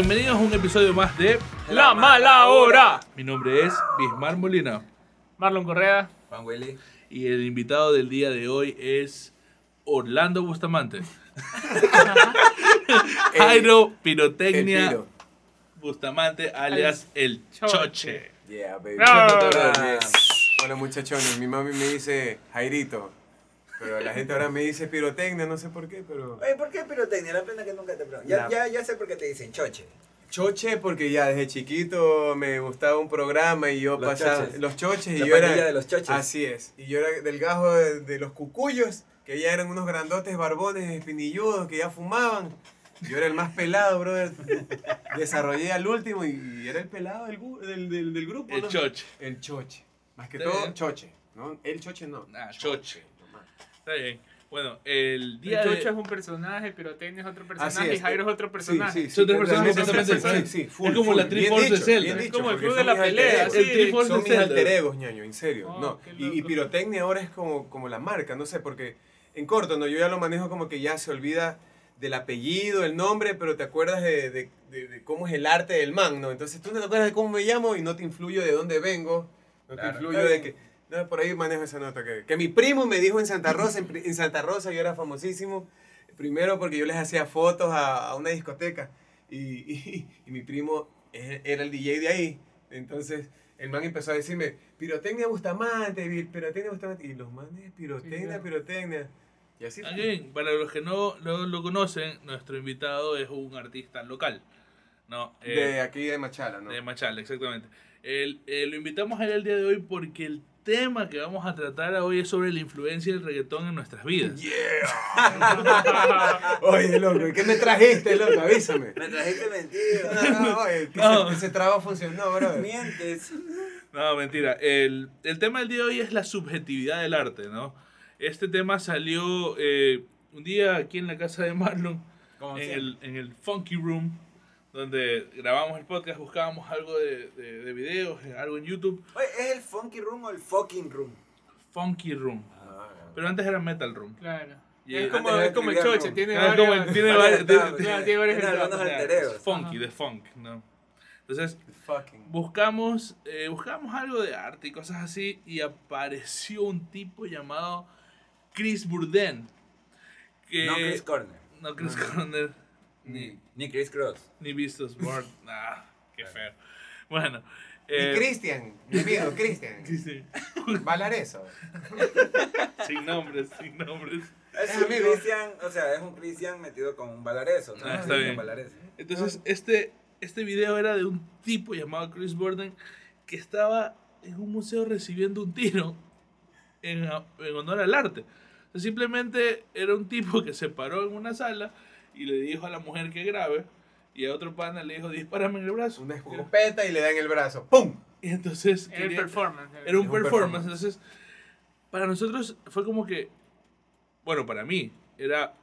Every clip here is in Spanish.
Bienvenidos a un episodio más de La mala hora. Mi nombre es Bismar Molina Marlon Correa. Juan Willy. y el invitado del día de hoy es Orlando Bustamante. Jairo Pirotecnia El. Bustamante alias el Choche. Choche. Yeah, baby. Hola, Hola, muchachones, mi mami me dice Jairito, pero la gente ahora me dice pirotecnia, no sé por qué, pero... Oye, ¿por qué pirotecnia? La pena que nunca te pregunto. Ya, La- ya, ya sé por qué te dicen choche. Choche porque ya desde chiquito me gustaba un programa y yo Los pasaba choches. los choches y La yo era de los choches. así es y yo era del gajo de, de los cucuyos que ya eran unos grandotes barbones espinilludos que ya fumaban yo era el más pelado brother desarrollé al último y era el pelado del, del, del, del grupo El ¿no? Choche. el choche más que todo bien. choche no el choche no Ah, choche. Está bien. Bueno, el día Chocho de... es un personaje, Pirotecnia es otro personaje y es. Jairo es otro personaje. Sí, sí, Son tres sí, personajes realmente completamente sí, diferentes. sí, full, Es como la full. Triforce Bien de Zelda. Es como el club son de la mis pelea. El Triforce Son de mis Zelda. alter egos, ñaño, en serio. Oh, no. Y, y pirotecnia ahora es como, como la marca, no sé, porque en corto, ¿no? Yo ya lo manejo como que ya se olvida del apellido, el nombre, pero te acuerdas de, de- de- de cómo es el arte del man, ¿no? Entonces tú no te acuerdas de cómo me llamo y no te influyo de dónde vengo, no te Claro, influyo está de que... No, por ahí manejo esa nota que, que mi primo me dijo en Santa Rosa, en, Santa Rosa yo era famosísimo, primero porque yo les hacía fotos a, a una discoteca y, y- y mi primo e- era el DJ de ahí, entonces el man empezó a decirme, pirotecnia Bustamante, pirotecnia Bustamante, y los manes, pirotecnia, pirotecnia, y así fue. Again, para los que no, no lo conocen, nuestro invitado es un artista local. No, eh, De aquí de Machala, ¿no? de Machala, exactamente. El- eh, lo invitamos a él el día de hoy porque el tema que vamos a tratar hoy es sobre la influencia del reggaetón en nuestras vidas. Oye, loco, ¿qué me trajiste, loco? Avísame. Me trajiste mentira. No, no, oye, No. Ese, ese trabajo funcionó, bro. Mientes. No, mentira. El, el tema del día de hoy es la subjetividad del arte, ¿no? Este tema salió eh, un día aquí en la casa de Marlon, en el, en el Funky Room, donde grabamos el podcast, buscábamos algo de, de, de videos, eh, algo en YouTube. Oye, ¿es el funky room o el fucking room? Funky Room. Pero antes era Metal Room. Claro. Y es el- como, es como el Choche, tiene Ah, como tiene Varias tiene- varias tiene egos. Funky, de funk, ¿no? Entonces, buscamos, eh, buscamos algo de arte y cosas así y apareció un tipo llamado Chris Burden. Que, No Chris Corner. no Chris Corner, ni, Ni, ni Chris Cross. ni Vistos Smart. nah, qué feo. Bueno. Y eh, Cristian, mi amigo, Cristian. Bailar eso. sin nombres, sin nombres. Es Es un. Cristian, o sea, es un Cristian metido con un balarezo, ¿no? Ah, está Cristian bien. Entonces, este, este video era de un tipo llamado Chris Burden que estaba en un museo recibiendo un tiro en, en honor al arte. O sea, simplemente era un tipo que se paró en una sala y le dijo a la mujer que grabe y a otro pana le dijo, dispárame en el brazo. Una escopeta y le dan el brazo. ¡Pum! Y entonces Era el quería- performance. era un un performance. performance. Entonces, para nosotros fue como que, bueno, para mí, era,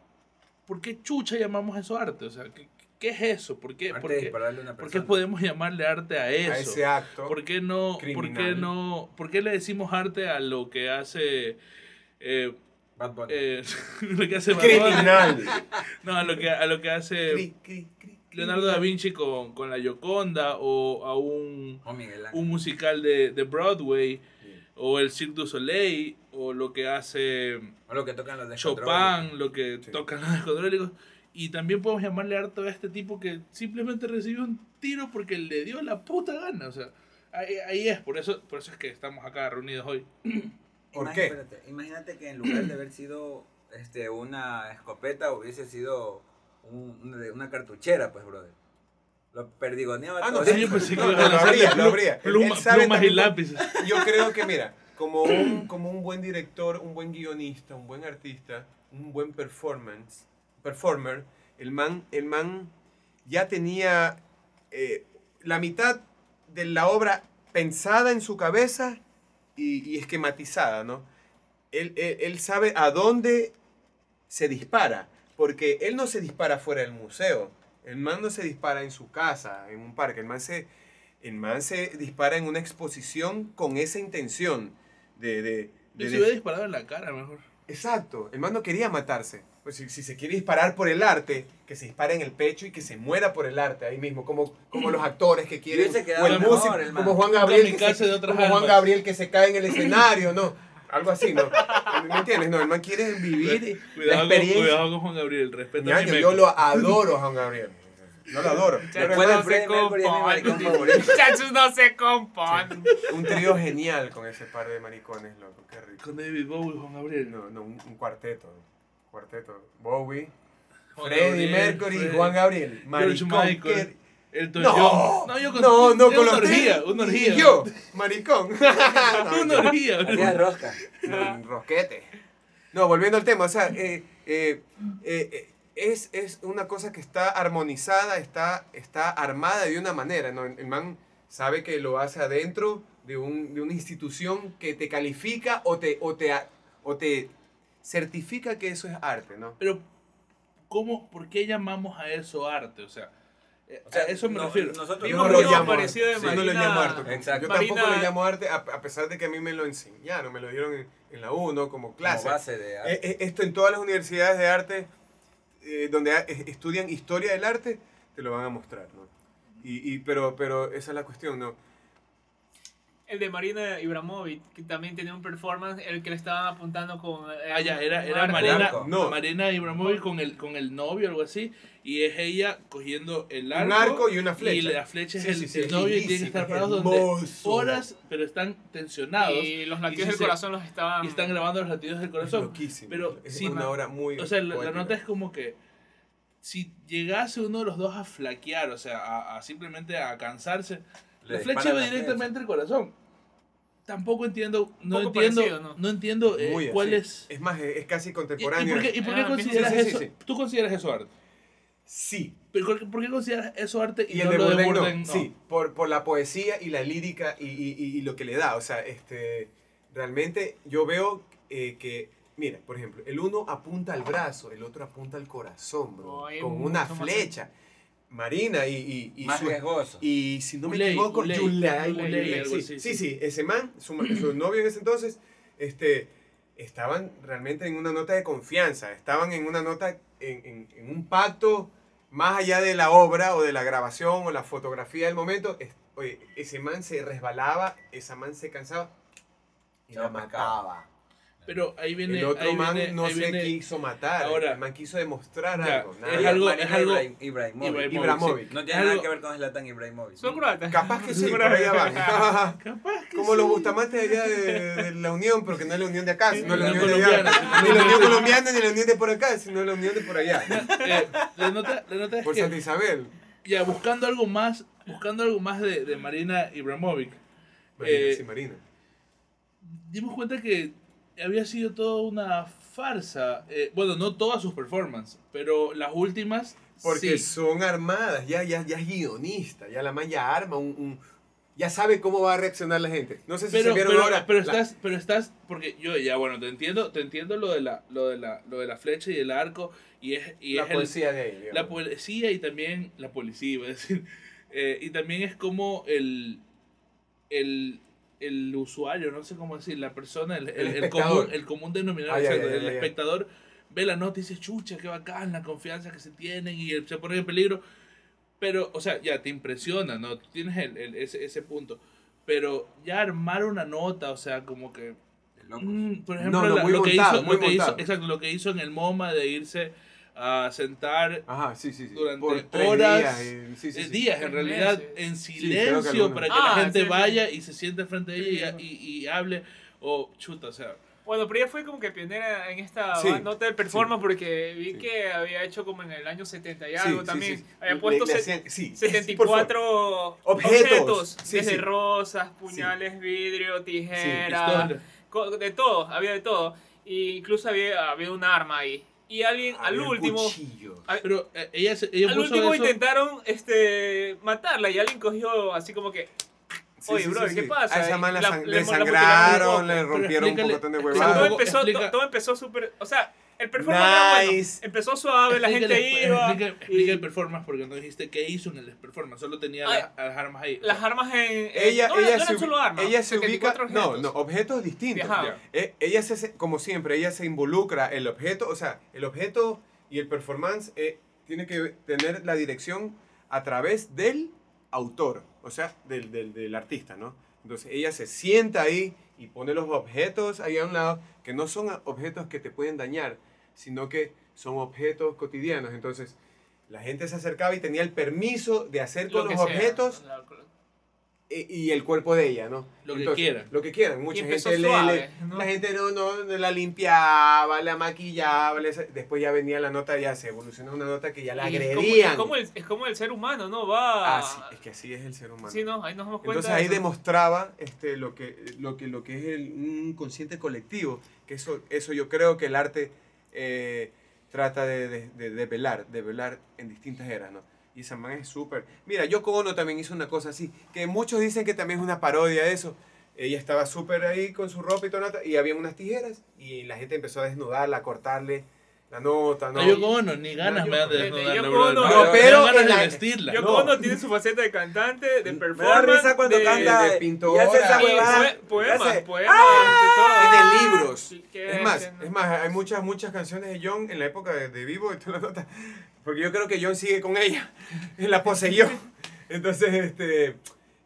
¿por qué chucha llamamos eso arte? O sea, ¿qué, qué es eso? ¿Por qué, por qué, por podemos llamarle arte a eso? A ese acto. ¿Por qué no, por qué no, por qué le decimos arte a lo que hace, eh, Bad Bunny. eh, lo que hace Bad Bunny? Criminal. No, a lo que, a lo que hace Cri, cri, cri, Leonardo da Vinci con, con la Gioconda o a un, o Miguel Ángel. un musical de, de Broadway Sí. o el Cirque du Soleil o lo que hace O lo que tocan los de Chopin, lo que Sí. tocan los descontrolélicos. Y también podemos llamarle arte a este tipo que simplemente recibió un tiro porque le dio la puta gana. O sea, ahí, ahí es, por eso, por eso es que estamos acá reunidos hoy. ¿Por qué? espérate, imagínate que en lugar de haber sido este, una escopeta, hubiese sido un- una, cartuchera, pues, brother. Lo perdigoneaba Ah, no, todo. sí, yo pensé que No, lo lanzarle habría, lo habría. Pluma- plumas y lápices. Yo creo que, mira, como un, como un buen director, un buen guionista, un buen artista, un buen performance, performer, el man, el man ya tenía eh, la mitad de la obra pensada en su cabeza y, y esquematizada, ¿no? Él, él- él sabe a dónde se dispara, porque él no se dispara fuera del museo, el man no se dispara en su casa, en un parque, el man se, el man se dispara en una exposición con esa intención de... de, Yo de- se hubiera disparado en la cara mejor. Exacto, el man no quería matarse. Pues si, si se quiere disparar por el arte, que se dispare en el pecho y que se muera por el arte ahí mismo, como, como los actores que quieren, o el mejor, músico, como Juan Gabriel, que se, como Juan almas. Gabriel que se cae en el escenario, ¿no? Algo así, ¿no? ¿Me entiendes? No, el man quiere vivir la Cuidado con, experiencia. cuidado con Juan Gabriel, respeta a Ñaño, mi yo lo adoro a Juan Gabriel. Yo lo adoro. Después mi maricón favorito. Muchachos, no se componen. un trío genial con ese par de maricones, loco. Qué rico. Con David Bowie y Juan Gabriel. No, no, un, un cuarteto. Cuarteto. Bowie, Juan Freddie Gabriel, Mercury y Fred- Juan Gabriel. George Maricón. Michael. qué- Elton No. No, yo con, no, no, yo con una los orgía, tres. una Y orgía. yo, maricón. No, Una orgía. Hacía rosca. un rosquete. No, volviendo al tema, o sea, eh, eh, eh, eh, es, es una cosa que está armonizada, está, está armada de una manera, ¿no? El man sabe que lo hace adentro de, un, de una institución que te califica o te, o, te, o te certifica que eso es arte, ¿no? Pero, ¿cómo, ¿por qué llamamos a eso arte? O sea, eh, O sea, a eso me no, refiero. Nosotros Yo no no lo lo llamo arte. Sí, no lo Marina- llamo arte. Exacto. Yo tampoco Marina- lo llamo arte, a, a pesar de que a mí me lo enseñaron, me lo dieron en, en la 1 como como clase. base de Eh, arte. eh, esto en todas las universidades de arte, eh, donde a- eh, estudian historia del arte, te lo van a mostrar, ¿no? Y, y- pero, pero esa es la cuestión, ¿no? El de Marina Ibramovic, que también tenía un performance, el que le estaban apuntando con. eh, Ah, ya, era, era. Marina. No. Marina Ibramovic con el, con el novio o algo así, y es ella cogiendo el arco, Un arco y una flecha. y la flecha es Sí, el, sí, sí, el novio y tiene que estar es parados donde horas, pero están tensionados y, Y los Y latidos sí del se- corazón los estaban. están grabando los latidos del corazón. Loquísimo. Pero es sí, una obra muy. O sea, la, la nota es como que si llegase uno de los dos a flaquear, o sea, a, a simplemente a cansarse, Le la flecha va directamente al corazón. Tampoco entiendo, no entiendo, parecido, ¿no? ¿no? entiendo eh, Muy cuál así. es... Es más, es es casi ¿Y, y contemporáneo. por qué, y por qué Ah, consideras sí, sí, eso? sí. ¿Tú consideras eso arte? Sí. ¿Pero por qué- ¿Por qué consideras eso arte y, Y el no de lo de Bourdain, no. Bourdain? No. Sí, por, por la poesía y la lírica y, y- y- y lo que le da. O sea, este, realmente yo veo eh, que, mira, por ejemplo, el uno apunta al brazo, el otro apunta al corazón, bro, Oh, con una flecha. Marina y, y, y Más su- riesgoso. y si no me Uley, equivoco, Uley, algo sí, así, sí, sí. sí, ese man, su, su novio en ese entonces, este, estaban realmente en una nota de confianza, estaban en una nota, en, en- en un pacto más allá de la obra o de la grabación o la fotografía del momento. es- oye, ese man se resbalaba, esa man se cansaba y Se la pescaba. mataba. Pero ahí viene... El otro ahí man viene- no ahí se viene- quiso matar, Ahora, el man quiso demostrar ya, algo. es nada. Y algo- es algo- Ibrahim- Ibrahimovic. Ibrahimovic, Ibrahimovic. No tiene Algo- nada que ver con Zlatan Ibrahimovic. Son croatas. Capaz que sí, por allá van. Capaz que Como los sí. Bustamantes allá de, de la Unión, pero que no es la Unión de acá, sino la La Unión de allá. colombiana. Ni la Unión colombiana ni la Unión de por acá, sino la Unión de por allá. Eh, la, nota, la nota es Por que... Santa Isabel. Ya, buscando algo más, buscando algo más de, de Marina Ibramovic, Marina, Eh, sí, Marina. dimos cuenta que había sido toda una farsa. Eh, bueno, no todas sus performances, pero las últimas Porque sí. son armadas, ya, ya, ya es guionista, ya la man ya arma un, un- Ya sabe cómo va a reaccionar la gente. No sé si Pero, se vieron pero, ahora. pero la- estás, pero estás, porque yo ya bueno, te entiendo, te entiendo lo de la, lo de la, lo de la flecha y el arco y es, y la es el- poesía de ahí. la poesía y también la policía, iba a decir. Eh, y también es como el, el, el usuario, no sé cómo decir, la persona, el, el, el común, el común denominador, ya, exacto, ya, ya, el ya. espectador ve la nota y dice, chucha, qué bacán, la confianza que se tienen y se pone en peligro. Pero, o sea, ya te impresiona, ¿no? Tú tienes el, ese, ese punto. Pero ya armar una nota, o sea, como que por ejemplo, No, no, la- muy lo, que montado, hizo, muy lo que hizo, montado. exacto, lo que hizo en el MoMA de irse a sentar Ajá, sí, sí, sí. durante horas, días, sí, sí, eh, sí. días en realidad, meses. en silencio para que Ah, la gente sí, sí. vaya y se siente frente a Sí, ella sí. y, y, y hable, o chuta, o sea, Bueno, pero ella fue como que pionera en esta Sí, nota del performance porque vi sí. que había hecho como en el año 70 y Sí, algo sí, también. sí, sí. Había Le- puesto le se- hacían- sí, por favor. 74 Objetos. objetos, Sí, desde sí. rosas, puñales, vidrio, tijera, de todo, había de todo. Y incluso había, había un arma ahí. Y alguien al último, cuchillos. al, Pero eh, ella, se- ella al puso último eso, intentaron este matarla y alguien cogió así como que Sí, Oye, sí, bro, sí, ¿qué sí. pasa? A esa man la, La- le- sangraron, le rompieron un montón de explícale- todo huevadas. empezó, explica- todo empezó súper. O sea, el performance era bueno. Nice. Empezó suave, la gente Explícale- iba. Explica, y el performance porque no dijiste qué hizo en el performance, solo tenía Ay, las, las armas ahí. las armas en. en- Ella, no, ella, no eran se, solo armas. ella se ubica. 74 No, objetos. no, objetos distintos. Eh, ella se, como siempre, ella se involucra. El objeto, o sea, el objeto y el performance eh, tiene que tener la dirección a través del autor, o sea, del, del, del artista, ¿no? Entonces ella se sienta ahí y pone los objetos ahí a un lado, que no son objetos que te pueden dañar, sino que son objetos cotidianos. Entonces la gente se acercaba y tenía el permiso de hacer con los objetos y el cuerpo de ella, ¿no? Lo que quieran. Lo que quieran. Mucha gente le- suave, le- ¿no? la gente no, no, no la limpiaba, la maquillaba, después ya venía la nota, ya se evolucionó una nota que ya la y es como- agredían. Es como, el, es como el ser humano, ¿no? Va. Ah, sí, es que así es el ser humano. Sí, no, ahí nos damos cuenta. Entonces ahí demostraba este, lo, que, lo, que, lo que es el, un consciente colectivo, que eso, eso yo creo que el arte eh, trata de, de, de, de velar, de velar en distintas eras, ¿no? Y esa man es súper... Mira, Yoko Ono también hizo una cosa así, que muchos dicen que también es una parodia de eso. Ella estaba súper ahí con su ropa y todo, nota, y había unas tijeras, y la gente empezó a desnudarla, a cortarle la nota, ¿no? No, Yoko Ono, ni ganas No, me dan de desnudarla, Yoko. Ono- No, pero ganas en de la- vestirla. Yoko No. Ono tiene su faceta de cantante, de Me da performance. risa cuando de, canta de y pintora. hace esa y huevada. poe- poemas, poemas, Tiene de todo. libros. Es más, es más, hay muchas, muchas canciones de John en la época de, de vivo y tú la notas. Porque yo creo que John sigue con ella. La poseyó. Entonces, este.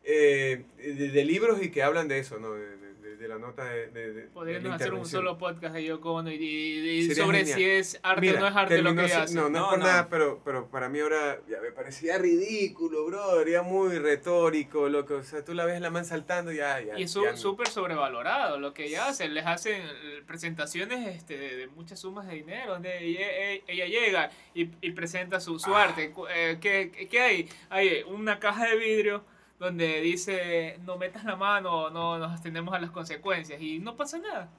eh, de, de libros y que hablan de eso, ¿no? De, de- la nota de. de, de Podríamos hacer un solo podcast de Yoko Ono y, y- y sobre genial. si es arte Mira, o no es arte lo que ella hace. No, no, es No, por no. nada, pero, pero para mí ahora ya me parecía ridículo, bro. Era muy retórico, loco. O sea, tú la ves la man saltando y ya, ya. Y es súper sobrevalorado lo que ella hace. Les hacen eh, presentaciones este, de, de muchas sumas de dinero donde ella, ella- ella llega y, y presenta su, su Ah. arte. Eh, ¿qué, qué- qué hay? Hay una caja de vidrio donde dice no metas la mano, no nos atendemos a las consecuencias y no pasa nada.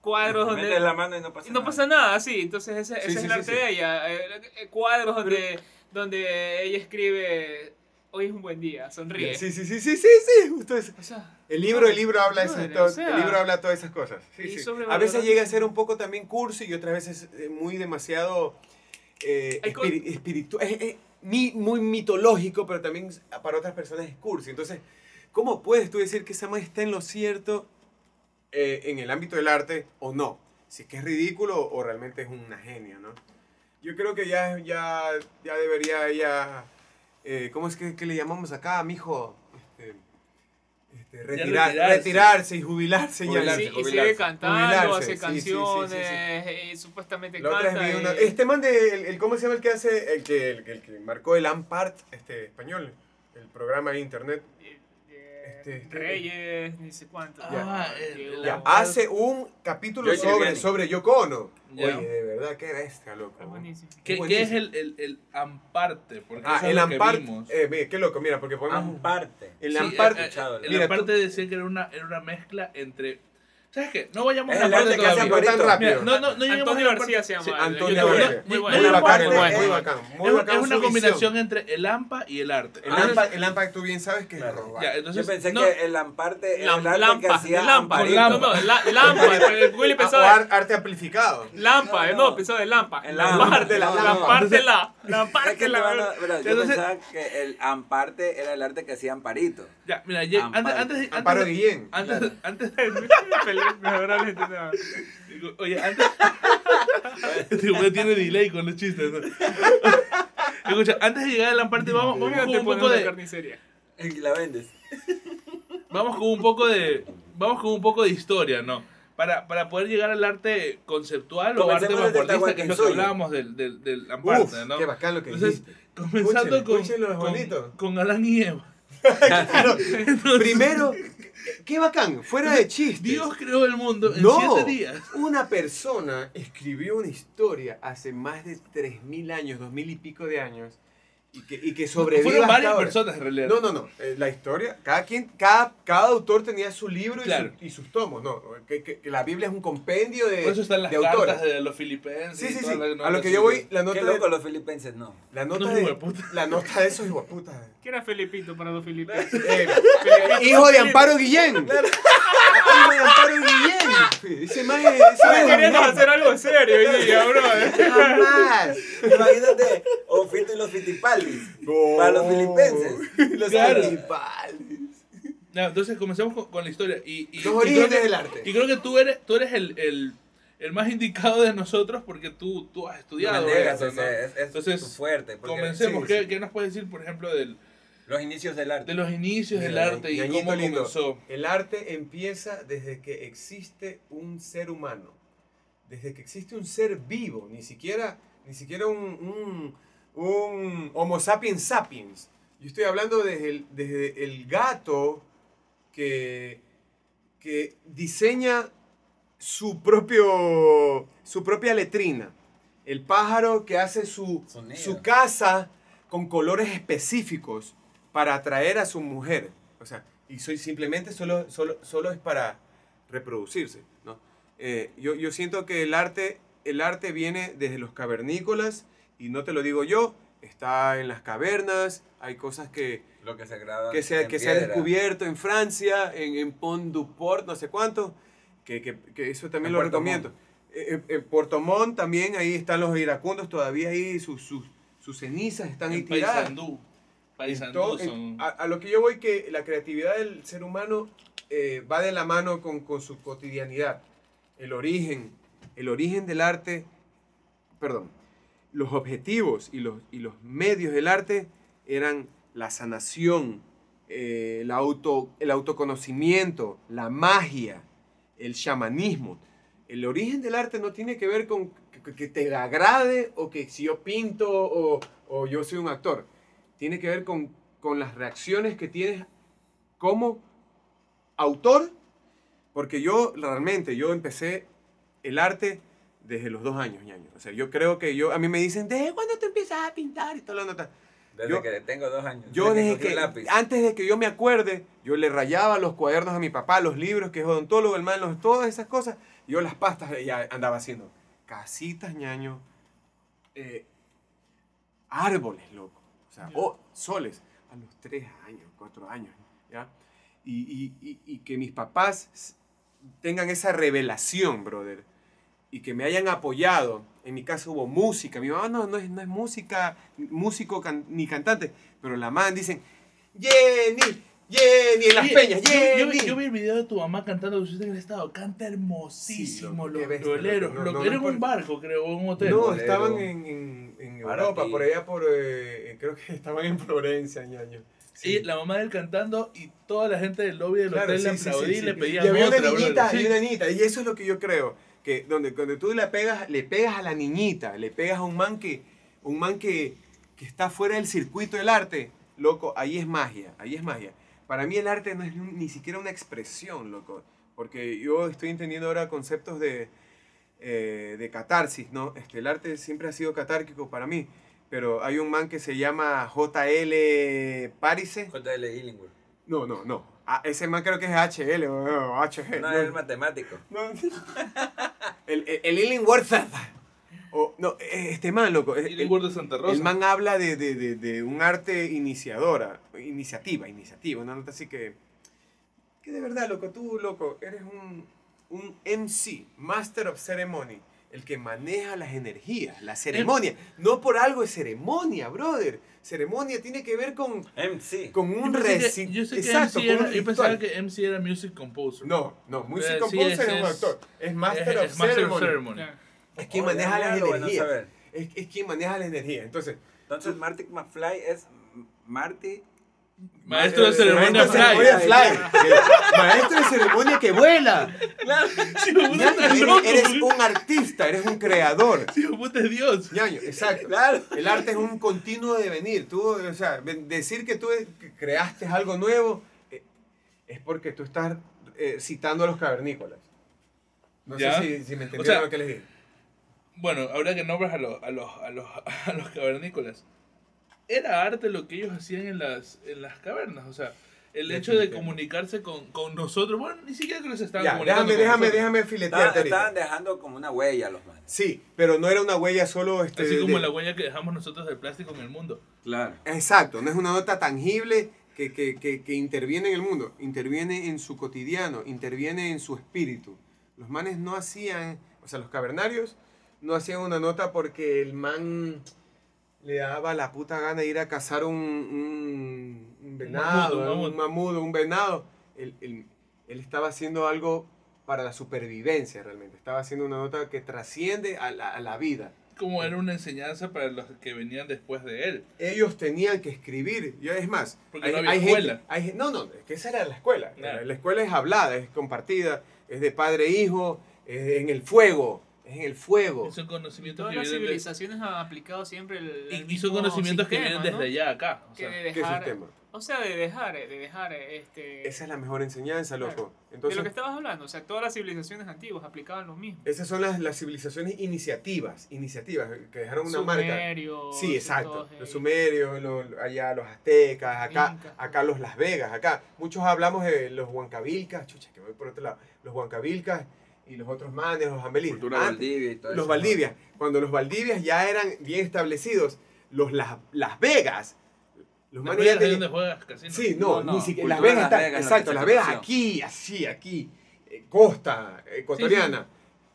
Cuadros donde... Metes la mano y no pasa Y no nada. pasa nada, sí. Entonces ese, ese Sí, es el arte sí. de ella. Eh, eh, cuadros donde, donde ella escribe, hoy es un buen día, sonríe. Sí, sí, sí, sí, sí, sí, justo eso. O sea, El libro, el libro habla Brother, esas, to- o sea, el libro habla todas esas cosas. Sí, sí. A veces llega a ser un poco también cursi y otras veces eh, muy demasiado eh, Hay co- espiri- espiritu- eh, eh, mi- muy mitológico, pero también para otras personas es cursi. Entonces, ¿cómo puedes tú decir que esa man está en lo cierto eh, en el ámbito del arte o no? Si es que es ridículo o realmente es una genia, ¿no? Yo creo que ya, ya, ya debería ella, eh, ¿cómo es que, que le llamamos acá, mijo? Este, retirar- retirarse. retirarse. y jubilarse. y. Jubilarse, y jubilarse. sigue cantando, Jubilarse, hace sí, sí, sí, sí, sí. canciones, y supuestamente La una- y- Este man de, el, el- ¿cómo se llama el que hace, el que, el, que- el que marcó el Ampart este, español? El programa de internet. Este, de este- Reyes, ni sé cuánto. Ah, Ya, Ampart. hace un capítulo George sobre, sobre Yoko Ono. Ya. Oye, de verdad, qué bestia, loco. Es buenísimo. ¿Qué, Buenísimo. qué es el, el, el amparte? Porque Ah, eso es el lo que Ampart. vimos. Eh, mira, qué loco, mira, porque podemos... Amparte. El Sí, Ampart. eh, eh, el mira, Amparte tú- decía que era una, era una mezcla entre... ¿Sabes qué? No vayamos Es a la parte arte que hace todavía. No tan rápido. No, no, no Antonio a la García parte- se llama. Sí, el Antonio. García. Muy No, bueno. Muy no, bacán, muy no. bacán. Muy Es, bacán es una combinación visión. entre el AMPA y el arte. El Entonces, AMPA, el AMPA, tú bien sabes que es Claro. robar. ya, Yo entonces, pensé no, que el Amparte era el arte que Lampa, hacía de Lampa. Amparito. No, Lampa. El Willy Ah, pensaba ar- arte amplificado. Lampa, No, pensaba de Lampa. El La Lampa. parte la, No, la Es que yo Entonces- pensaba que el Amparte era el arte que hacía Amparito. Ya, mira, ya- antes, Amparo. antes, antes, Amparo Guillén. antes, Claro. antes, no. digo, oye, antes, este güey tiene delay con los chistes. ¿no? Escucha, antes de llegar a la parte, vamos, vamos con un poco de, carnicería. La vendes. vamos con un poco de, vamos con un poco de historia, ¿no? Para, para poder llegar al arte conceptual o arte vanguardista, que es lo que hablábamos del, del, del Uf, Amparte, ¿no? qué bacán lo que Entonces, dijiste. comenzando Escúchenlo, con, escúchenlo, es con, con Adán y Eva. Primero, qué bacán, fuera de chistes. Dios creó el mundo en no, siete días. una persona escribió una historia hace más de 3.000 años, 2.000 y pico de años, y que, y que sobreviva Fueron varias personas en realidad. No, no, no. eh, la historia, cada quien, cada, cada autor tenía su libro y, Claro. su- y sus tomos. No, que, que- que la Biblia es un compendio de, Por eso están las de autores. de los filipenses. Sí, sí, sí. A lo que yo voy, la nota Qué de, loco los filipenses, no. la nota No, de, la nota de esos hijueputas. ¿Qué era Felipito para los filipinos? Eh, hijo de Amparo Guillén. hijo de Amparo Guillén. Ese man es- ese hacer algo serio hoy día, brother. Jamás. Imagínate, Ofito y los Fitipaldis. Para los filipenses. Los Claro. principales. No, entonces comencemos con, con la historia. Y, y- Los y orígenes creo que- del arte. Y creo que tú eres, tú eres el, el, el más indicado de nosotros porque tú, tú has No estudiado. me negas, eso, ¿no? es, es Entonces, fuerte. porque Comencemos. sí, ¿Qué, sí. qué nos puedes decir, por ejemplo, del, Los inicios del arte. de los inicios del arte y cómo lindo, comenzó? El arte empieza desde que existe un ser humano. Desde que existe un ser vivo. Ni siquiera, ni siquiera un, un, un Homo sapiens sapiens. Yo estoy hablando desde el, desde el gato que, que diseña su, propio, su propia letrina. El pájaro que hace su, Sonido. su casa con colores específicos para atraer a su mujer. O sea, y soy simplemente solo, solo, solo es para reproducirse. ¿no? Eh, yo, yo siento que el arte, el arte viene desde los cavernícolas y no te lo digo yo, está en las cavernas, hay cosas que, Lo que se que se, que se ha descubierto en Francia, en, en Pont du Port, no sé cuánto, que, que, que eso también En lo Puerto recomiendo. Eh, En, en Puerto Montt también, ahí están los iracundos, todavía ahí sus, sus, sus cenizas están ahí En tiradas. Paysandú. Son... en- a, a lo que yo voy que la creatividad del ser humano eh, va de la mano con, con su cotidianidad. El origen, el origen del arte, perdón, los objetivos y los, y los medios del arte eran la sanación, eh, el, auto, el autoconocimiento, la magia, el chamanismo. El origen del arte no tiene que ver con que, que te agrade o que si yo pinto o, o yo soy un actor. Tiene que ver con, con las reacciones que tienes como autor, porque yo realmente, yo empecé el arte desde los dos años, ñaño. O sea, yo creo que yo, a mí me dicen, ¿desde cuándo tú empiezas a pintar? Y toda la nota. Desde Yo- que tengo dos años. Yo desde que, lápiz. antes de que yo me acuerde, yo le rayaba los cuadernos a mi papá, los libros que es odontólogo, el man, los- todas esas cosas. Yo las pastas ya andaba haciendo. Casitas, ñaño. eh, árboles, loco. O sea, oh, soles. A los tres años, cuatro años, ¿ya? Y, y- y- y que mis papás tengan esa revelación, brother. Y que me hayan apoyado. En mi caso hubo música. Mi mamá no, no, es, no es música, músico can- ni cantante. Pero la man dicen, Jenny, Jenny, en las Oye, peñas, yo, yo Jenny. yo vi el video de tu mamá cantando que usted en el estado. Canta Sí, hermosísimo. loco, qué los bestia, loco. No, lo- no, era no en un barco, creo, o un hotel. No, estaban en, en, en Europa, por allá por, eh, creo que estaban en Florencia, ñaño. Sí. Y la mamá de él cantando y toda la gente del lobby del hotel le sí, sí, aplaudía sí, y sí. le Y pedían había una otra, niñita, brother. había Sí. una niñita, y eso es lo que yo creo, que donde, cuando tú le pegas, le pegas a la niñita, le pegas a un man que, un man que, que está fuera del circuito del arte, loco, ahí es magia, ahí es magia. Para mí el arte no es ni, siquiera una expresión, loco, porque yo estoy entendiendo ahora conceptos de, eh, de catarsis, ¿no? Este, el arte siempre ha sido catárquico para mí, pero hay un man que se llama J.L. Parise. J.L. Illingworth. No, no, no. Ah, ese man creo que es HL o o HG. No, no. es el matemático. No. el, el, el Illingworth. O, no, este man, loco. El, le de Santa Rosa. el man habla de, de, de, de un arte iniciadora. Iniciativa, iniciativa. Una nota así que. Que de verdad, loco, tú, loco, eres un, un MC, Master of Ceremony. El que maneja las energías, la ceremonia. No por algo es ceremonia, brother. Ceremonia tiene que ver con, MC. con un pensé que- reci- yo sé que Exacto, MC con era- un yo pensaba que MC era Music Composer. No, no, Music Eh, sí, Composer ese es un es- actor. Es Master Es- of es Master of Ceremony. Ceremony. Es quien maneja las bueno energías. Es, es quien maneja la energía. Entonces, Entonces, Marty McFly es Marty. Maestro de ceremonia maestro de fly. ceremonia fly. Maestro de ceremonia que vuela. Ñaño, estás eres, eres un artista, eres un creador. Sí, puta es Dios. Ñaño, exacto. Claro. El arte es un continuo devenir. Tú, o sea, decir que tú creaste algo nuevo eh, es porque tú estás eh, citando a los cavernícolas. No Ya. sé si, si me entendieron O sea, lo que les dije. Bueno, ahora que nombras a los, a los, a los, a los cavernícolas. era arte lo que ellos hacían en las, en las cavernas. O sea, el hecho de comunicarse con, con nosotros. Bueno, ni siquiera creo que se estaban Ya, comunicando. déjame, con déjame, nosotros. déjame Estaban, filetearte ahorita. estaban dejando como una huella los manes. Sí, pero no era una huella solo este, Así como de- la huella que dejamos nosotros del plástico en el mundo. Claro. Exacto, no es una nota tangible que, que, que, que interviene en el mundo, interviene en su cotidiano, interviene en su espíritu. Los manes no hacían, o sea, los cavernarios no hacían una nota porque el man le daba la puta gana de ir a cazar un, un, un venado, un un mamudo, un venado. Él, él- él estaba haciendo algo para la supervivencia realmente, estaba haciendo una nota que trasciende a la, a la vida. Como era una enseñanza para los que venían después de él. ellos tenían que escribir. Yo, es más, Porque no había escuela. gente- hay no, no, es que esa era la escuela. Claro. La, la escuela es hablada, es compartida, es de padre e hijo, es en el fuego, es en el fuego. Y son conocimientos Todas que las vienen, de- civilizaciones han aplicado siempre el, el y- y son conocimientos que sistema, vienen ¿no? desde allá a acá. O Que sea, de ¿Qué dejar, sistema? o sea, de dejar, de dejar este Esa es la mejor enseñanza, loco. Claro. de Entonces, lo que estabas hablando, o sea, todas las civilizaciones antiguas aplicaban lo mismo. esas son las, las civilizaciones iniciativas, iniciativas, que dejaron una marca. Sumerios, Sí, exacto. todos Los sumerios, los- allá los aztecas, acá, acá los Las Vegas, acá. Muchos hablamos de los huancavilcas, chucha, que voy por otro lado. Los huancavilcas y los otros manes, los Antes- Valdivia y todo los eso. Valdivias. Cuando los Valdivias ya eran bien establecidos, los Las, Las Vegas, los manes ya tenían- juegas casino. Sí, no, No, no, ni siquiera. Las Vegas está, Vegas, exacto, Las Vegas aquí, así, aquí, eh, costa ecuatoriana.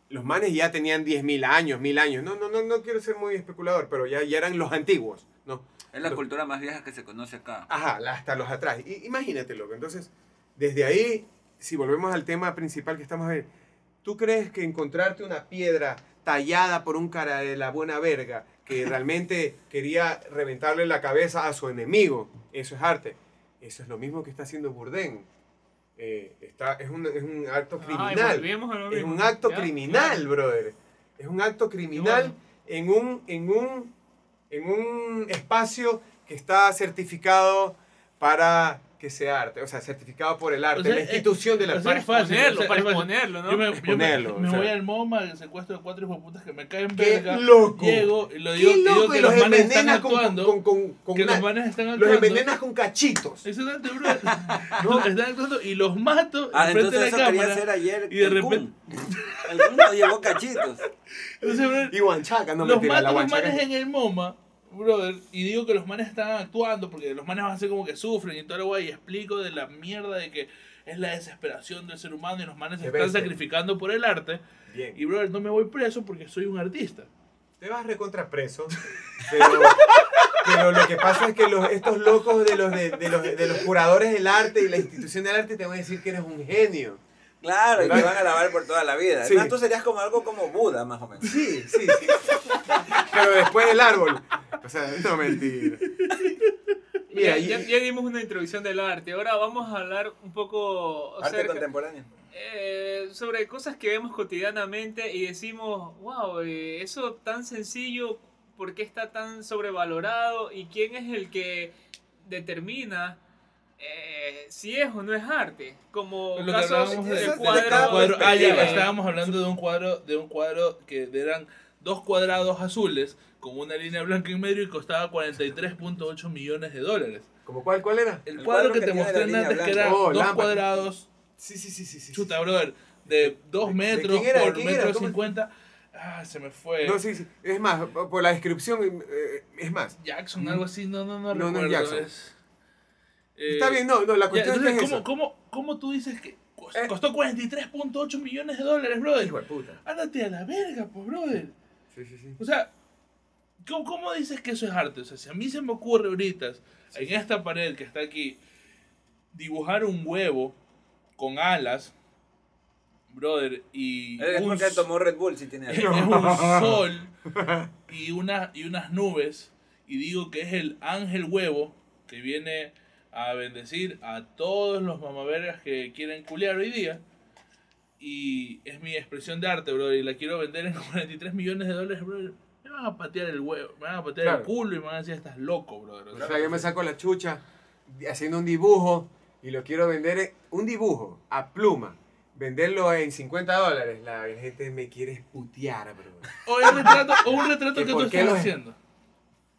Los manes ya tenían 10.000 años, 1.000 años. No, no, no, no quiero ser muy especulador, pero ya, ya eran los antiguos, ¿no? Es la Los- cultura más vieja que se conoce acá. Ajá, hasta los atrás. I- imagínate, loco. Entonces, desde ahí, si volvemos al tema principal que estamos a ver, ¿tú crees que encontrarte una piedra tallada por un cara de la buena verga que realmente quería reventarle la cabeza a su enemigo, eso es arte? Eso es lo mismo que está haciendo Bourdain. Eh, está, es, un, es un acto y criminal. Es un acto ¿ya? criminal, brother. Es un acto criminal bueno. en, un, en, un, en un espacio que está certificado para que sea arte. O sea, certificado por el arte, O sea, la eh, institución de la o sea, es fácil, Exponerlo, o sea, para es exponerlo, ¿no? Yo me, yo me- me o sea. voy al MoMA, el secuestro de cuatro hijos de putas que me caen ¡Qué verga. loco! Llego y lo ¡Qué digo, digo loco! que Y los los manes están envenenas con, actuando. con, con, con que una- los manes están los actuando. envenenas con cachitos. Exactamente, bro. No, están actuando y los mato Ah, enfrente entonces de eso la quería cámara. hacer ayer y de repente- Kun. El Kun no llevó cachitos. Entonces, bro, Y guanchaca, no los mentira, la mato los guanchaca. manes en el MoMA, brother, y digo que los manes están actuando porque los manes van a hacer como que sufren y todo lo guay, y explico de la mierda de que es la desesperación del ser humano y los manes se están sacrificando por el arte. Bien. Y, brother, no me voy preso porque soy un artista. Te vas recontra preso, pero, pero lo que pasa es que los, estos locos de los, de, de los, de los curadores del arte y la institución del arte te van a decir que eres un genio. Claro, y te van a lavar por toda la vida. Sí. Además, tú serías como algo como Buda, más o menos. Sí, sí, sí. Pero después del árbol. O sea, no mentira. Mira, ya, ya- ya dimos una introducción del arte. Ahora vamos a hablar un poco Arte acerca- contemporáneo. eh, sobre cosas que vemos cotidianamente y decimos, wow, eh, eso tan sencillo, ¿por qué está tan sobrevalorado? ¿Y quién es el que determina eh, si es o no es arte? Como Lo casos de- de cuadro, cuadro- ah, ya, estábamos hablando de un cuadro, de un cuadro que eran dos cuadrados azules con una línea blanca en medio y costaba 43.8 millones de dólares. ¿Como cuál, cuál era? El, El cuadro, cuadro que, que te mostré antes, que eran Oh, dos lámpara. cuadrados, Sí, sí, sí, sí. sí. chuta, brother, de 2 ¿De- de metros era? ¿De por era? metro ¿Cómo? 50. Ah, se me fue. No, sí, sí. Es más, por la descripción, eh, es más. Jackson, algo así, no, no, no, No, no recuerdo. Jackson. es- eh, Está bien, no, no, la ya, cuestión entonces, es ¿cómo, eso. cómo, cómo tú dices que Eh. costó 43.8 millones de dólares, brother? Hijo de puta. Ándate a la verga, pues, brother. Sí, sí, sí. O sea, ¿cómo, cómo dices que eso es arte? O sea, si a mí se me ocurre ahorita, en esta pared que está aquí, dibujar un huevo con alas, brother, y Es un, porque s- tomó Red Bull si tiene es algo. un sol y, una, y unas nubes, y digo que es el ángel huevo que viene a bendecir a todos los mamavergas que quieren culiar hoy día. Y es mi expresión de arte, brother, y la quiero vender en 43 millones de dólares, brother. Me van a patear el huevo, me van a patear Claro. el culo y me van a decir, estás loco, brother. O sea, yo me saco la chucha haciendo un dibujo y lo quiero vender, en- un dibujo a pluma, venderlo en 50 dólares. La gente me quiere putear, bro. o, un retrato, o un retrato ¿Que tú estás los- haciendo.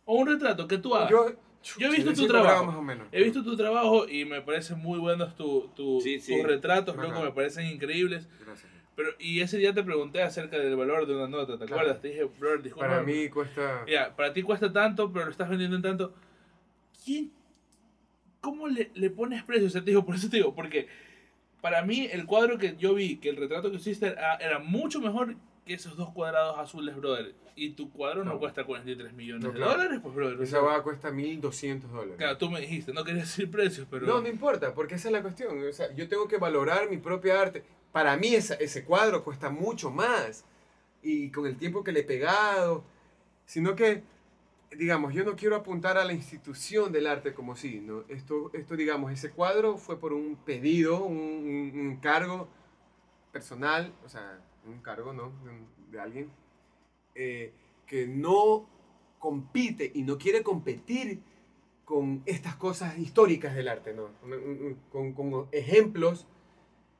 O un retrato que tú hagas. Yo, Yo he visto Sí, tu trabajo. más o menos. He visto tu trabajo y me parecen muy buenos tu, tu- Sí, sí. tus retratos, Bacán. loco, me parecen increíbles. Gracias. Pero, y ese día te pregunté acerca del valor de una nota, ¿te Claro. acuerdas? Te dije, brother, disculpa. Para mí cuesta... Ya, para ti cuesta tanto, pero lo estás vendiendo en tanto. ¿Quién? ¿Cómo le, le pones precio? O sea, te digo, por eso te digo, porque para mí el cuadro que yo vi, que el retrato que hiciste era, era mucho mejor que esos dos cuadrados azules, brother. Y tu cuadro no, No. cuesta 43 millones No, de claro. dólares, pues, brother. Esa va cuesta 1200 dólares. Claro, tú me dijiste, no quería decir precios, pero... No, no importa, porque esa es la cuestión. O sea, yo tengo que valorar mi propia arte. Para mí esa- ese cuadro cuesta mucho más. Y con el tiempo que le he pegado. Sino que, digamos, yo no quiero apuntar a la institución del arte como si, ¿no? Esto, esto digamos, ese cuadro fue por un pedido, un, un- un encargo personal, o sea, un cargo, ¿no? De, de alguien eh, que no compite y no quiere competir con estas cosas históricas del arte, ¿no? Con, con ejemplos.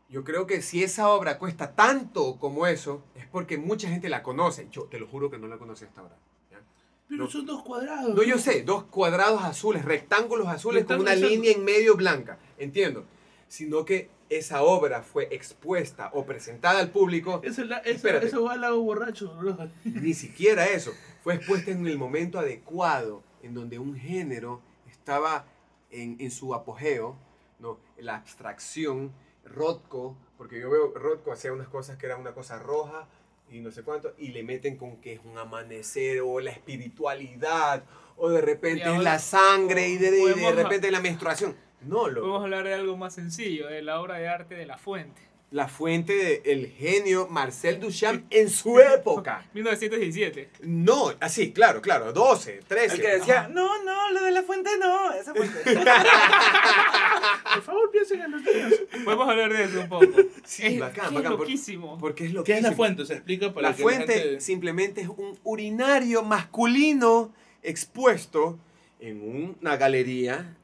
Yo creo que si esa obra cuesta tanto como eso, es porque mucha gente la conoce. Yo te lo juro que no la conocí hasta ahora. ¿ya? Pero no. son dos cuadrados. No, yo sé, dos cuadrados azules, rectángulos azules con una Rectángulos línea en medio blanca, entiendo. Sino que esa obra fue expuesta o presentada al público, Eso, es la- eso, eso va al lago borracho, bro. ni siquiera eso, fue expuesta en el momento adecuado, en donde un género estaba en, en su apogeo, ¿no? la abstracción, Rothko, porque yo veo Rothko hacía unas cosas que era una cosa roja y no sé cuánto, y le meten con que es un amanecer o la espiritualidad, o de repente es la sangre y de, y de repente la menstruación. No, lo, Podemos hablar de algo más sencillo, de la obra de arte de La Fuente. la fuente del genio Marcel Duchamp en su época. 1917. No, así, claro, claro, 12, 13. El que decía, no, no, lo de la fuente no, esa fuente. Por favor, piensen en los niños. Podemos hablar de eso un poco. Sí, es, bacán, bacán, es por- loquísimo. Porque es lo ¿Qué es la fuente? Se explica para La que fuente la gente... simplemente es un urinario masculino expuesto en una galería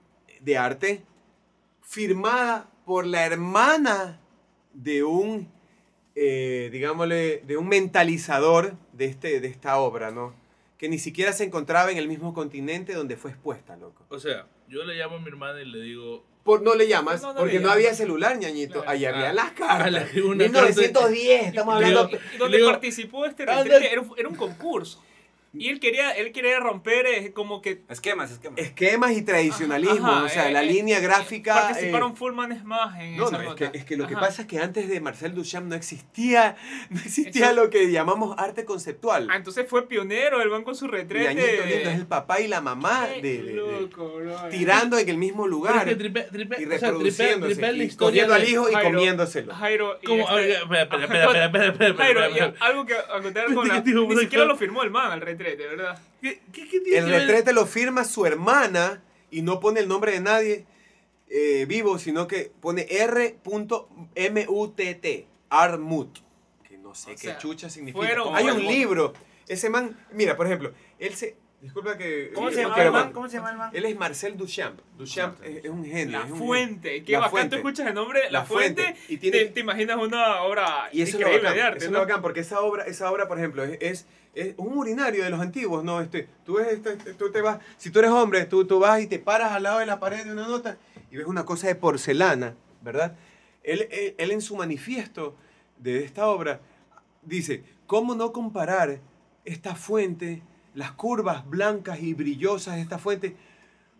de arte firmada por la hermana de un, eh, digámosle, de un mentalizador de, este, de esta obra, ¿no? Que ni siquiera se encontraba en el mismo continente donde fue expuesta, loco. O sea, yo le llamo a mi hermana y le digo... Por, no le llamas, No, no porque le no había celular, ñañito. Claro. Ahí había Ah. las Ah, cartas. una 1910, estamos hablando... digo- Y donde Digo, participó este era, un- era un concurso. Y él quería, él quería romper eh, como que Esquemas, esquemas. esquemas y tradicionalismo, Ajá, o sea, eh, la eh, línea gráfica... participaron eh, Fullmanes más en no, esa no, es que, es que lo que Ajá. pasa es que antes de Marcel Duchamp no existía, no existía Eso- lo que llamamos arte conceptual. Ah, entonces fue pionero, el banco con su retrete. Ñañito lindo es el papá y la mamá de, de- de- loco, bro. tirando en el mismo lugar es que tripe- tripe- y o sea, tripe- reproduciéndose, y cogiendo al hijo y Jairo. comiéndoselo. Jairo. y ¿Cómo? A ver, espera, espera, espera, espera, espera, espera, espera, Jairo, y espera. algo que acotar con la. Ni siquiera lo firmó el man, el retrete, ¿verdad? ¿Qué, qué, qué tiene El que ver? retrete lo firma su hermana y no pone el nombre de nadie eh, vivo, sino que pone R.MUTT, Armut, que no sé O qué sea, chucha significa. fueron- Hay un fueron- libro, ese man, mira, por ejemplo, él se, disculpa que... ¿Cómo eh, se llama el man? ¿Cómo se llama el man? Él es Marcel Duchamp. Duchamp es, es un genio. La es un Fuente. Qué La bacán, Fuente. tú escuchas el nombre, La, La Fuente, Fuente. Y tiene- te, te imaginas una obra Y eso es lo increíble bacán, de arte, eso es ¿no? lo bacán, porque esa obra, esa obra, por ejemplo, es, es, es un urinario de los antiguos, ¿no? Este, tú ves, este, este, tú te vas, si tú eres hombre, tú, tú vas y te paras al lado de la pared de una nota y ves una cosa de porcelana, ¿verdad? Él, él, él en su manifiesto de esta obra dice, ¿cómo no comparar esta fuente, las curvas blancas y brillosas de esta fuente,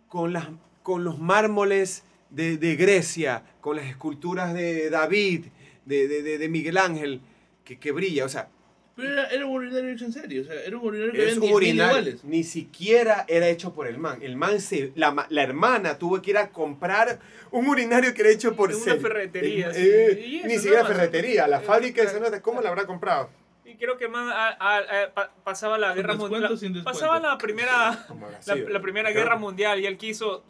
con, las, con los mármoles de, de Grecia, con las esculturas de David, de, de, de- Miguel Ángel, que, que brilla? O sea, Pero era, era un urinario hecho en serio. O sea, era un urinario que es habían un 10.000 urinario. iguales. Ni siquiera era hecho por el man. El man se, la, la hermana tuvo que ir a comprar un urinario que era hecho por En una ferretería, El- sí. eh, eso, ni siquiera ¿no? ferretería, la Eh, fábrica de nota, ¿cómo la habrá comprado? Y creo que el man a- a- a- pa- pasaba la guerra mundial. Pasaba la primera, ¿Cómo habrá la, primera guerra mundial y él quiso.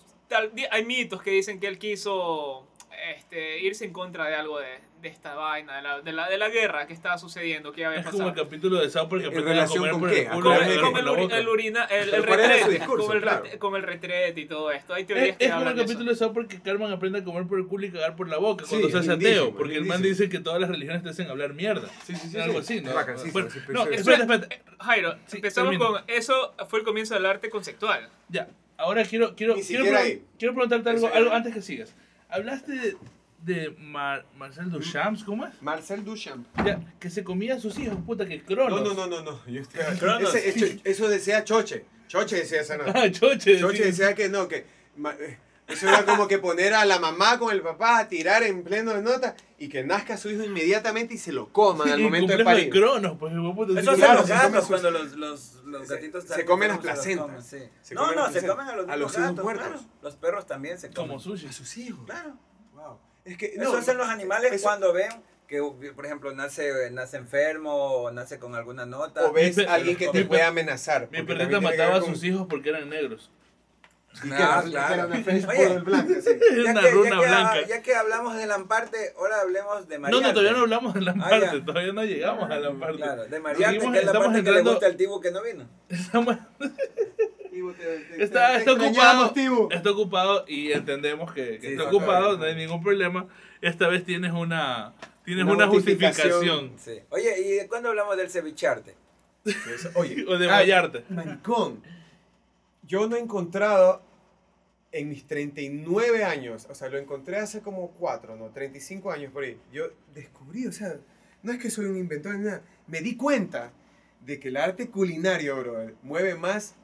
hay mitos que dicen que él quiso este, irse en contra de algo de, de esta vaina, de la, de, la, de la guerra que estaba sucediendo, que había Es como pasado. el capítulo de South Park que ¿En aprenden a relación comer con por qué? el ¿A culo Con, y comer a el, comer con el, por la uri- boca. el urina, el, el Pero ¿cuál era su retrete, con el, Claro. retrete y todo esto. Hay teorías Es, que es como el capítulo de South Park que Carmen aprende a comer por el culo y cagar por la boca cuando Sí, se hace ateo. Porque el man dice que todas las religiones te hacen hablar mierda. Sí, sí, sí, Algo sí. así, ¿no? No, espérate, espérate. Jairo, Sí, empezamos con. Eso fue el comienzo del arte conceptual. Ya. ahora quiero, quiero, quiero, quiero preguntarte algo, algo antes que sigas. Hablaste de, de Mar- Marcel Duchamp, ¿cómo es? Marcel Duchamp. Ya, que se comía a sus hijos, puta, que cronos. No, no, no, no, no. Yo estoy- Cronos. Ese- eso, eso decía Choche. Choche decía esa nota. Ah, choche. Choche sí. decía que no, que eh, eso era como que poner a la mamá con el papá a tirar en pleno de nota y que nazca su hijo inmediatamente y se lo coman al Y momento de complejo de parir. cronos, pues, hijo de puta, Eso sí, hacen claro, los gatos cuando los, los, los Se- gatitos se están comen las se placentas. sí. Se no, no, se comen a los, A los gatos, muertos. claro. Los perros también se comen. Como sushi. A sus hijos. Claro. Wow. Es que, Eso no, hacen los animales eso- cuando ven que, por ejemplo, nace, nace enfermo o nace con alguna nota. O ves a alguien que te puede amenazar. Mi perrita también mataba a sus hijos porque eran negros. y que Ah, claro. que era una French Oye. Poodle blanca, sí. Era Ya una que, ya, runa que, blanca. ya que hablamos de Lamparte, ahora hablemos de No, Mariarte. no, todavía no hablamos de la Ah, parte, ya. todavía no llegamos a la parte. Claro, de Mariarte, Seguimos- que es la estamos parte que le entrando- gusta al tibu que no vino. Estamos- Tibu, te- te- está, te está ocupado. Tibu. Está ocupado y entendemos que, que Sí, está sí, ocupado, claro. no hay ningún problema. Esta vez tienes una, tienes Una una, justificación. justificación. Sí. Oye, ¿y de cuándo hablamos del cevicharte? Eso- Oye, O de ah, Vallarte. Maricón, yo no he encontrado en mis 39 años, o sea, lo encontré hace como 4, no, 35 años por ahí. Yo descubrí, o sea, no es que soy un inventor ni nada, me di cuenta de que el arte culinario, bro, mueve más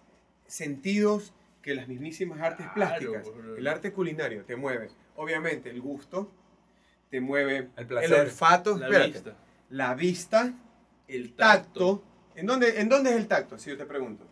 sentidos que las mismísimas artes Claro, plásticas. bro. El arte culinario te mueve, obviamente, el gusto, te mueve El el, placer. olfato, La espérate, vista. la vista, El tacto. ¿En dónde, ¿En dónde es el tacto? Si yo te pregunto.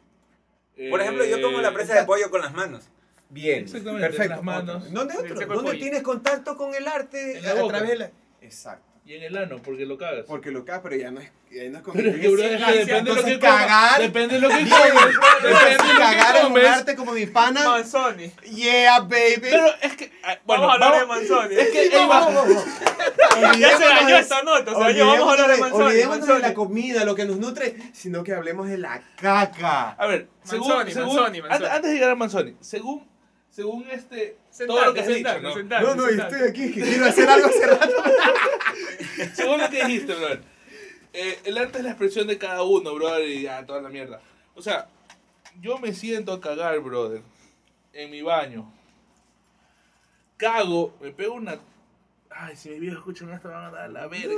Por ejemplo, yo como la Eh, presa de pollo con las manos. Bien, Exactamente, perfecto. las manos. ¿Dónde otro? ¿Dónde tienes contacto con el arte En la a boca. través de la... Exacto. Y en el ano, porque lo cagas. Porque lo cagas, pero ya no es, ya no es con Pero es que, bro, es que depende de lo que cagar- Depende de lo que comes. Depende de cagar que es un arte como mi pana. Manzoni. Yeah, baby. Pero es que. ah, Bueno, vamos a hablar vamos- de Manzoni. Es que Sí, ahí va. vamos, vamos. ya se dañó esta nota. Se dañó. Vamos a hablar de Manzoni. Olvidémonos de la comida, lo que nos nutre, sino que hablemos de la caca. A ver, según, Manzoni, según- Manzoni, Manzoni. Antes, antes de llegar a Manzoni, según, según este, todo Sentate, lo que has sentate, dicho, ¿no? sentate, No, no, sentate. estoy aquí, que quiero hacer algo hace rato. Según lo que dijiste, brother. eh, el arte es la expresión de cada uno, brother, y ya, toda la mierda. O sea, yo me siento a cagar, brother, en mi baño. Cago, me pego una... Ay, si mis viejos escuchan esto van a dar la verga.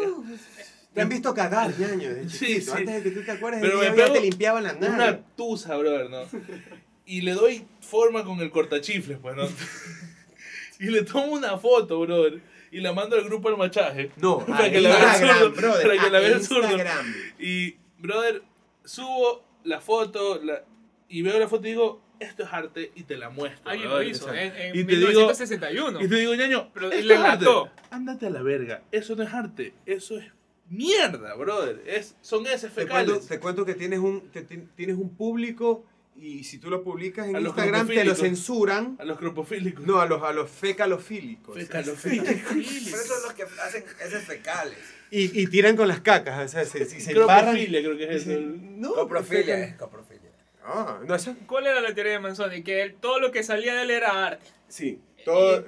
Te han visto cagar, ñaño, de Sí, chiquito. sí. Antes de que tú te acuerdes, Pero me día ya pego te limpiaban la nariz. Una tusa, brother, ¿no? Y le doy forma con el cortachifles, pues, ¿no? Y le tomo una foto, brother. Y la mando al grupo al machaje. No, para a que la vea el brother, Para que la a vea el zurdo. Instagram. Y, brother, subo la foto la- y veo la foto y digo, esto es arte y te la muestro. Alguien lo hizo en, en Y te digo- 1961. Y te digo, ñaño, Pero esto le es arte. Ándate a la verga. Eso no es arte. Eso es mierda, brother. Es, son heces Te cuento, fecales. te cuento que tienes un, te- ti- tienes un público y si tú lo publicas en A los Instagram te lo censuran. A los cropofílicos. No, a los, a los fecalofílicos. Fecalofílicos. Pero esos son los que hacen heces fecales. Y, y tiran con las cacas, o sea, se, se, se. Cropofilia creo que es eso. No, Coprofilia es coprofilia. Ah, no, eso, ¿Cuál era la teoría de Manzoni? Que él- todo lo que salía de él era arte. sí, todo...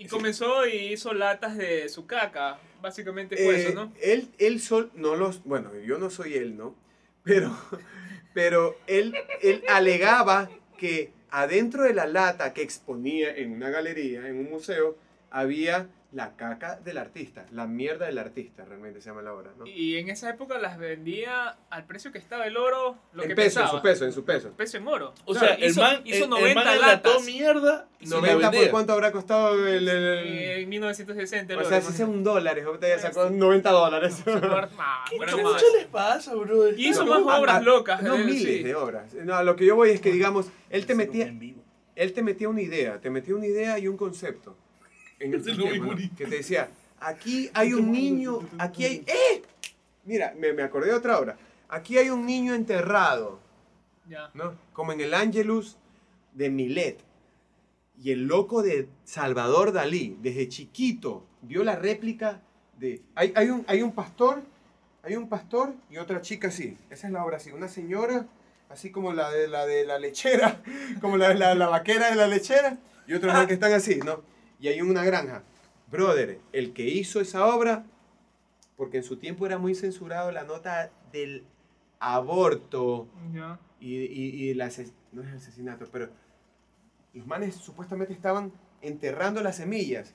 Y Sí. comenzó y hizo latas de su caca. Básicamente fue Eh, eso, ¿no? Él, él sol, no los, bueno, yo no soy él, ¿no? Pero, pero él, él alegaba que adentro de la lata que exponía en una galería, en un museo, había la caca del artista, la mierda del artista, realmente se llama la obra, ¿no? Y en esa época las vendía al precio que estaba el oro, lo en que peso, en pesaba. su peso, en su peso. Peso en oro. O Claro, sea, el hizo, man, hizo el, el 90 man enlató latas. mierda y se la 90 por vendía. cuánto habrá costado el... el- el- En 1960 el o oro, sea, si sea un dólar, ahorita ya sacó 90 dólares. Ah, ¿Qué más. les pasa, bro? Y hizo No, más obras a- locas. No, eh, miles sí. de obras. No, a lo que yo voy es que, digamos, él te metía... en él te metía una idea, te metía una idea y un concepto en el Eso es sistema, muy ¿no? bonito. que te decía, aquí hay un niño, aquí hay, ¡eh! Mira, me, me acordé de otra obra. Aquí hay un niño enterrado, Ya. ¿no? Como en el Angelus de Milet. Y el loco de Salvador Dalí, desde chiquito, vio la réplica de... Hay, hay, un, hay un pastor, hay un pastor y otra chica así. Esa es la obra así. Una señora, así como la de la, de la lechera, como la, la, la vaquera de la lechera, y otros más que están así, ¿no? Y hay una granja. Brother, el que hizo esa obra, porque en su tiempo era muy censurado la nota del aborto y, y, y el no es asesinato, pero los manes supuestamente estaban enterrando las semillas.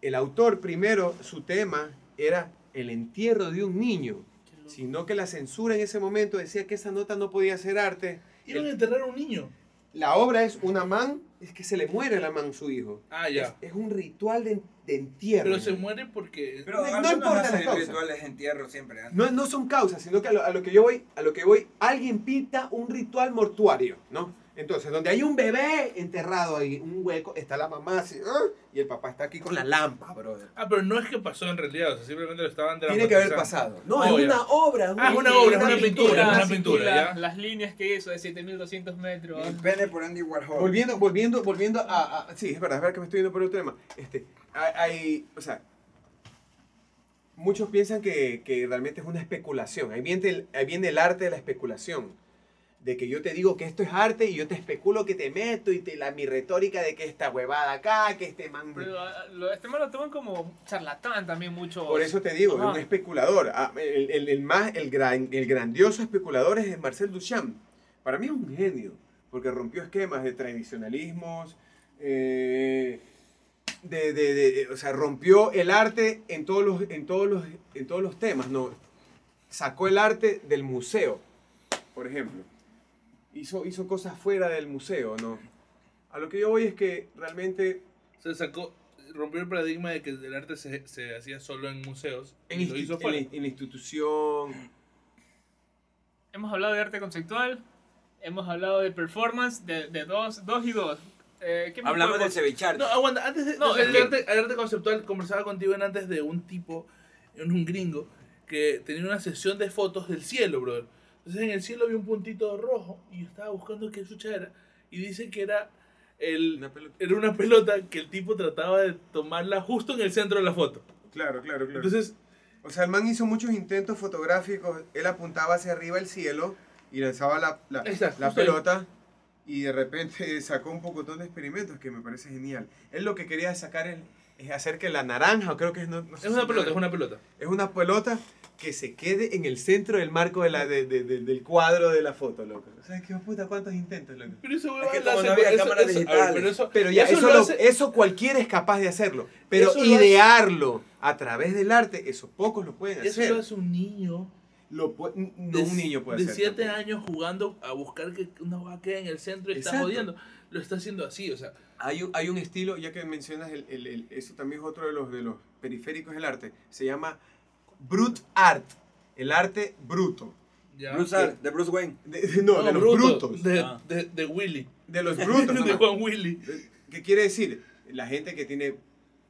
El autor primero, su tema era el entierro de un niño, sino que la censura en ese momento decía que esa nota no podía ser arte. Iban a enterrar a un niño. La obra es una man, es que se le muere la man su hijo. Ah, ya. Es, es un ritual de, de entierro. Pero se muere porque. Pero No algunos importa hacen la causa. rituales de entierro siempre. ¿eh? No, no son causas, sino que a lo, a lo que yo voy, a lo que voy, alguien pinta un ritual mortuario, ¿no? Entonces, donde hay un bebé enterrado ahí, un hueco, está la mamá así, ¡ah! y el papá está aquí con la lámpara, brother. Ah, pero no es que pasó en realidad, o sea, simplemente lo estaban Tiene que haber pasado. No, Oh, es ya. una obra. Ah, es una obra, es una pintura, es una pintura, ya. Las líneas que hizo de 7200 metros. El pene por Andy Warhol. Volviendo, volviendo, volviendo a, a- Sí, es verdad, es verdad que me estoy yendo por otro tema. Este, hay, hay- o sea, muchos piensan que, que realmente es una especulación. Ahí viene, el, ahí viene el arte de la especulación. De que yo te digo que esto es arte y yo te especulo que te meto y te, la, mi retórica de que esta huevada acá, que este man... Pero, ah, lo- este man lo toman como charlatán también mucho. Por eso te digo, Ajá. es un especulador. Ah, El, el- el más, el, gran, el grandioso especulador es Marcel Duchamp. Para mí es un genio, porque rompió esquemas de tradicionalismos, eh, de, de- de- o sea, rompió el arte en todos los, en todos los, en todos los temas, ¿no? Sacó el arte del museo, por ejemplo. Hizo, hizo cosas fuera del museo, ¿no? A lo que yo voy es que realmente Se sacó, rompió el paradigma de que el arte se, se hacía solo en museos. en, y lo hizo en fuera. en la institución, Hemos hablado de arte conceptual, hemos hablado de performance, de, de dos, dos y dos. Eh, ¿qué más Hablamos del cevichar. No, aguanta, antes de, No, de el arte, el arte conceptual, conversaba contigo en antes de un tipo, un gringo, que tenía una sesión de fotos del cielo, brother. Entonces en el cielo había un puntito rojo y yo estaba buscando qué chucha era. Y dice que era, el, Una pelota. era una pelota que el tipo trataba de tomarla justo en el centro de la foto. Claro, claro, claro. Entonces, o sea, el man hizo muchos intentos fotográficos. Él apuntaba hacia arriba el cielo y lanzaba la, la, está, la ahí. pelota y de repente sacó un pocotón de experimentos que me parece genial. Él lo que quería sacar es, es hacer que la naranja, o creo que es... No, no es si una pelota, es una pelota. es una pelota que se quede en el centro del marco de la, de- de- de- del cuadro de la foto, loco. O sea, qué puta, cuántos intentos, loco. Pero eso, Es que como la no hace- había eso- cámaras eso- a ver, digitales. pero eso, Pero ya, eso, lo lo- hace- eso cualquiera es capaz de hacerlo. Pero Eso lo hace- idearlo a través del arte, eso pocos lo pueden eso hacer. lo hace un niño Lo pu- no de, un niño puede de hacer. 7 tampoco. años jugando a buscar que una va quede en el centro y está Exacto. jodiendo. Lo está haciendo así, o sea. Hay un, hay un estilo, ya que mencionas, el, el- el- eso también es otro de los, de los periféricos del arte, se llama brute art, el arte bruto. Ya. Bruce Art, de Bruce Wayne. De- de- no, No, de los bruto, brutos. De, Ah. de, de Willy. De los brutos. de. Juan Willy. ¿Qué quiere decir? La gente que tiene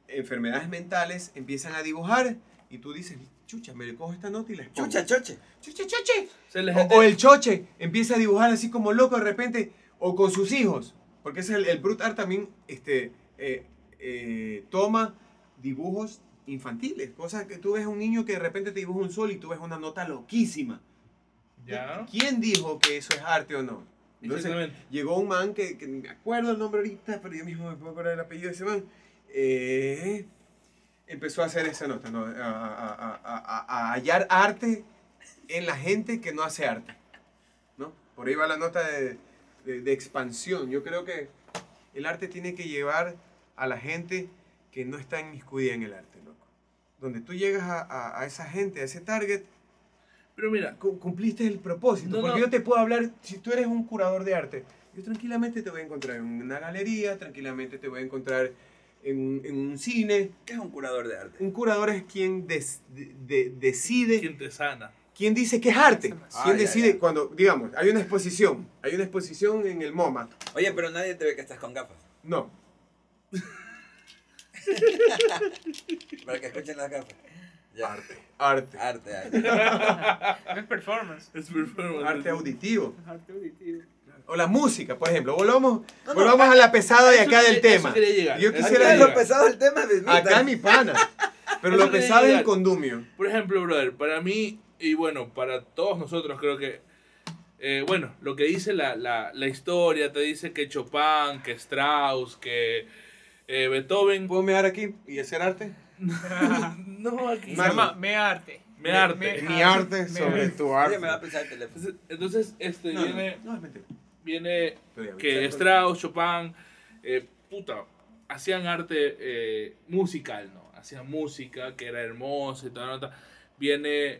enfermedades mentales empiezan a dibujar y tú dices, chucha, me le cojo esta nota y la. Chucha, choche. chucha, choche. O o el choche empieza a dibujar así como loco de repente, o con sus hijos, porque es el, el brute art también este, eh, eh, toma dibujos infantiles, cosas que tú ves a un niño que de repente te dibuja un sol y tú ves una nota loquísima. Ya. ¿Quién dijo que eso es arte o no? Entonces, llegó un man que, que me acuerdo el nombre ahorita, pero yo mismo me puedo acordar el apellido de ese man. eh, empezó a hacer esa nota, ¿no? a, a- a- a- a hallar arte en la gente que no hace arte. ¿no? Por ahí va la nota de, de- de expansión. Yo creo que el arte tiene que llevar a la gente que no está inmiscuida en el arte, loco. Donde tú llegas a, a- a esa gente, a ese target, Pero mira, cu- cumpliste el propósito. No, porque no. yo te puedo hablar, si tú eres un curador de arte, yo tranquilamente te voy a encontrar en una galería, tranquilamente te voy a encontrar en, un- en un cine. ¿Qué es un curador de arte? Un curador es quien des- de- de- decide, ¿quién te sana? Quien dice que es arte. Ah, ya, decide ya. cuando, digamos, hay una exposición, hay una exposición en el MoMA. Oye, pero nadie te ve que estás con gafas. No, Para que escuchen las gafas. Ya. arte, arte, Arte, arte. No es performance. Es performance. arte auditivo. Es arte auditivo. O la música, por ejemplo. Volvamos, volvamos a la pesada de acá del tema. Yo quisiera Acá lo pesado del tema es Acá mi pana. Pero Eso lo pesado es el condumio. Por ejemplo, brother, para mí, y bueno, para todos nosotros creo que, eh, bueno, lo que dice la, la, la historia, te dice que Chopin, que Strauss, que eh, Beethoven... ¿Puedo mear aquí y hacer arte? no, aquí... Se llama Me Arte. Me arte. Mi arte Me sobre arte. tu arte. me va a pesar el teléfono. Entonces, este, No, viene, no, es mentira. viene que ya, Strauss, Chopin, eh, puta, hacían arte eh, musical, ¿no? Hacían música que era hermosa y toda la nota. Viene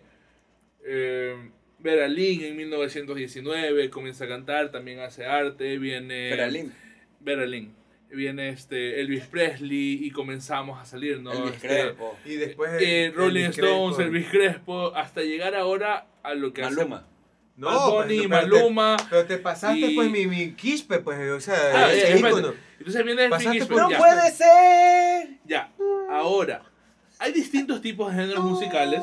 eh, Vera Lynn en 1919, comienza a cantar, también hace arte. Viene Feralín. Vera Lynn. Viene este Elvis Presley y comenzamos a salir, ¿no? Elvis Este, Crespo. Y después. eh, el- Rolling Elvis Stones, Crespo. Elvis Crespo, hasta llegar ahora a lo que Maluma. hace No, Bad Bunny, pero- pero te- Maluma. Pero te pasaste, y- pues, mi, mi quispe, pues, o sea, Ah, eh, espérate. ícono. Entonces viene el Spoon, ¡No ya. puede ser! Ya, ahora, hay distintos tipos de géneros musicales.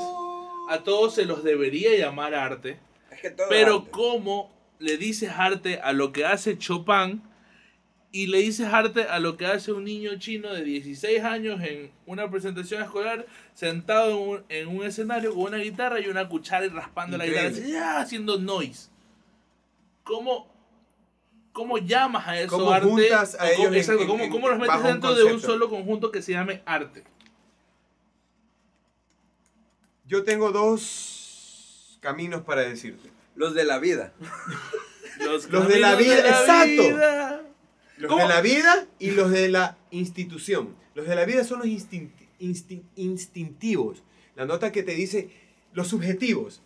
A todos se los debería llamar arte. Es que todo Pero arte. ¿cómo le dices arte a lo que hace Chopin y le dices arte a lo que hace un niño chino de 16 años en una presentación escolar sentado en un, en un escenario con una guitarra y una cuchara y raspando la guitarra así, ¡ah! haciendo noise? ¿Cómo, ¿Cómo llamas a eso ¿Cómo arte? juntas a O cómo- ellos en- exacto, en- ¿cómo, en- cómo los metes dentro de un solo conjunto que se llame arte? Yo tengo dos caminos para decirte. Los de la vida. Los, Los de la vida, exacto. vida. Los ¿Cómo? de la vida y los de la institución. Los de la vida son los instin- instin- instintivos. La nota que te dice los subjetivos.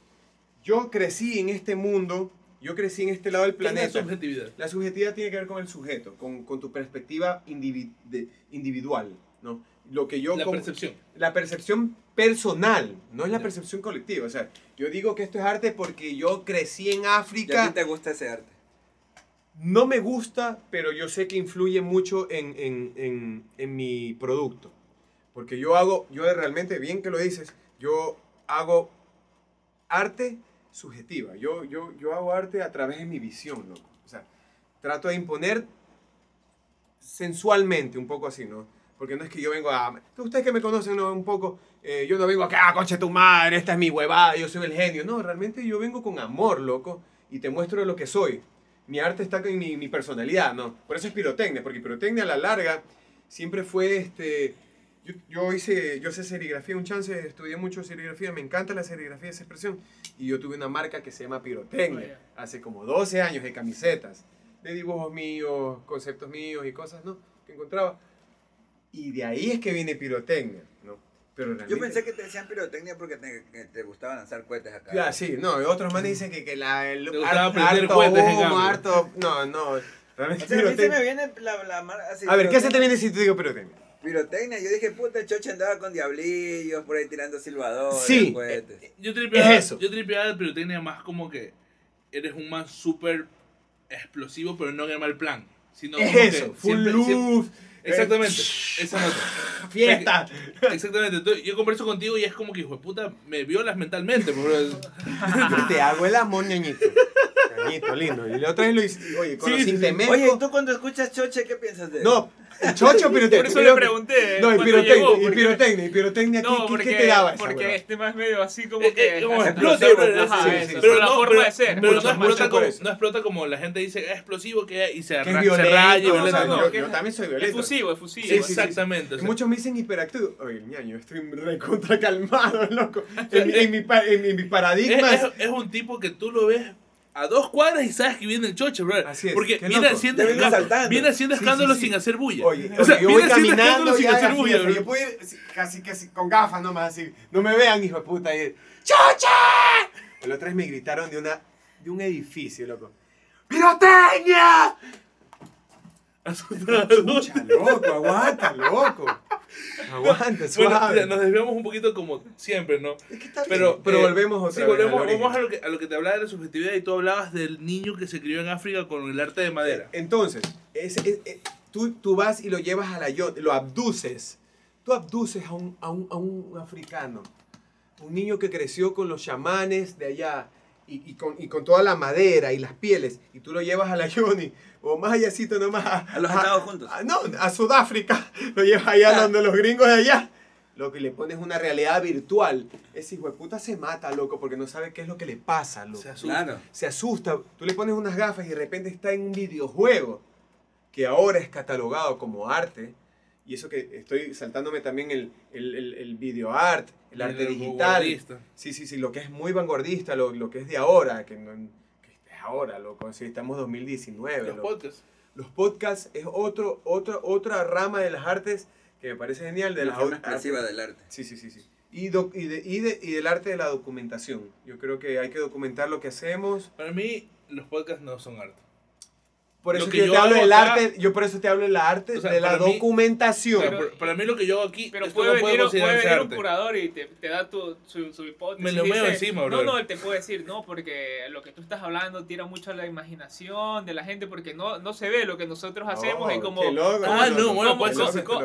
Yo crecí en este mundo, yo crecí en este lado del ¿Qué es la planeta. subjetividad? La subjetividad tiene que ver con el sujeto, con, con tu perspectiva de- individual, ¿no? Lo que yo La como- percepción. la percepción personal, no es la percepción colectiva. O sea, yo digo que esto es arte porque yo crecí en ¿Y a África. ti te gusta ese arte? No me gusta, pero yo sé que influye mucho en, en- en- en mi producto. Porque yo hago, yo realmente, bien que lo dices, yo hago arte subjetiva. Yo, yo, yo hago arte a través de mi visión, loco. O sea, trato de imponer sensualmente, un poco así, ¿no? Porque no es que yo vengo a... Ustedes que me conocen ¿no? un poco, eh, yo no vengo acá, ah, conche tu madre, esta es mi huevada, yo soy el genio. No, realmente yo vengo con amor, loco, y te muestro lo que soy. Mi arte está en mi, mi personalidad, ¿no? Por eso es pirotecnia, porque pirotecnia a la larga siempre fue este... Yo, yo hice, yo sé serigrafía, un chance, estudié mucho serigrafía, me encanta la serigrafía, esa expresión. Y yo tuve una marca que se llama Pirotecnia, hace como 12 años de camisetas, de dibujos míos, conceptos míos y cosas, ¿no? Que encontraba. Y de ahí es que viene Pirotecnia, ¿no? Pero Yo realmente- pensé que te decían pirotecnia porque te, que te gustaba lanzar cohetes acá. Ya, sí, no, y otros manes dicen que, que la, el harto cohetes, en humo, harto, no, no, realmente O sea, a mí se pirotecnia. me viene la, la mar- así, A ver, ¿qué se te viene si te digo pirotecnia? Pirotecnia, yo dije, puta, Chocha andaba con diablillos por ahí tirando silbadores, Sí. cohetes. Yo tripeaba, Es eso. yo tripeaba el pirotecnia más como que eres un man súper explosivo, pero no en el mal plan. Sino Es como que eso, full siempre- luz. siempre- exactamente, eh, esa nota. Fiesta. Exactamente. Entonces, yo converso contigo y es como que, hijo de puta, me violas mentalmente. por- Yo te hago el amor, ñañito. Ñañito, lindo. Y la otra vez lo hice, oye, con Sí, los sí. Oye, ¿y tú cuando escuchas Choche, qué piensas de él? No, el chocho o pirotecnia. Por eso le pregunté. No, y pirotecnia, llegó, y porque- pirotecnia, y pirotecnia, ¿qué, No, qué- porque, qué te daba esa porque este más medio así como Eh, que... eh, como explota, explosivo, pero- la no, forma pero, de ser. pero mucho no, explota como, eso. no explota como la gente dice, es explosivo que y se, Que es ra- se violento, raya. yo, también soy violento. Efusivo, efusivo. Sí, sí, sí. Exactamente. muchos me dicen hiperactivo. Oye, ñaño, estoy recontra calmado, loco. En, mi- paradigma. es un tipo que tú lo ves a dos cuadras y sabes que viene el choche, bro. Así es, Porque viene haciendo, escándalo, saltando. viene haciendo Sí, sí, escándalo sí. sin hacer bulla. Oye, o sea, oye, yo voy viene haciendo caminando escándalo sin hacer bulla, bro. yo puedo ir casi, casi con gafas nomás así. No me vean, hijo de puta. Y, ¡Choche! El otra vez me gritaron de, una, de un edificio, loco. ¡Pirotecnia! Asustado. Chucha, loco, aguanta, loco. Aguanta, Bueno, suave. ya, nos desviamos un poquito como siempre, ¿no? Es que está bien, Pero, pero eh, volvemos otra sí, vez. volvemos, origen. vamos a lo, que, a lo que te hablaba de la subjetividad y tú hablabas del niño que se crió en África con el arte de madera. Entonces, es- es- es- tú, tú vas y lo llevas a la yo, lo abduces. Tú abduces a un, a un, a un africano, un niño que creció con los chamanes de allá y, y con, y con toda la madera y las pieles, y tú lo llevas a la Yoni, o más allácito nomás. A, A los Estados Juntos. a- no, a Sudáfrica, lo llevas allá donde los gringos de allá. Lo que le pones una realidad virtual. Ese hijo de puta se mata, loco, porque no sabe qué es lo que le pasa, loco Se asusta. Claro. se asusta. Tú le pones unas gafas y de repente está en un videojuego que ahora es catalogado como arte. Y eso que estoy saltándome también el, el, el, el video art, el arte El digital. vanguardista. Sí, sí, sí, lo que es muy vanguardista, lo, lo que es de ahora, que, no, que es ahora, loco. Sí, estamos 2019. Los loco. podcasts. Los podcasts es otro, otro, otra rama de las artes que me parece genial. De la las forma expresiva del arte. Sí, sí, sí, sí. Y, doc- y, de- y, de- y del arte de la documentación. Yo creo que hay que documentar lo que hacemos. Para mí, los podcasts no son arte. Por eso que yo yo te hablo del acá- arte, yo por eso te hablo del arte O sea, de la mí- documentación. Pero- por- para mí lo que yo hago aquí, Pero esto puede no venir, puede un- puede considerarse venir un arte. curador y te, te da tu, su, su hipótesis. Me lo encima, No, brother. no, él te puede decir, no, porque lo que tú estás hablando tira mucho a la imaginación de la gente, porque no, no se ve lo que nosotros hacemos y Oh, como... qué loco, Ah, qué no, bueno, pues,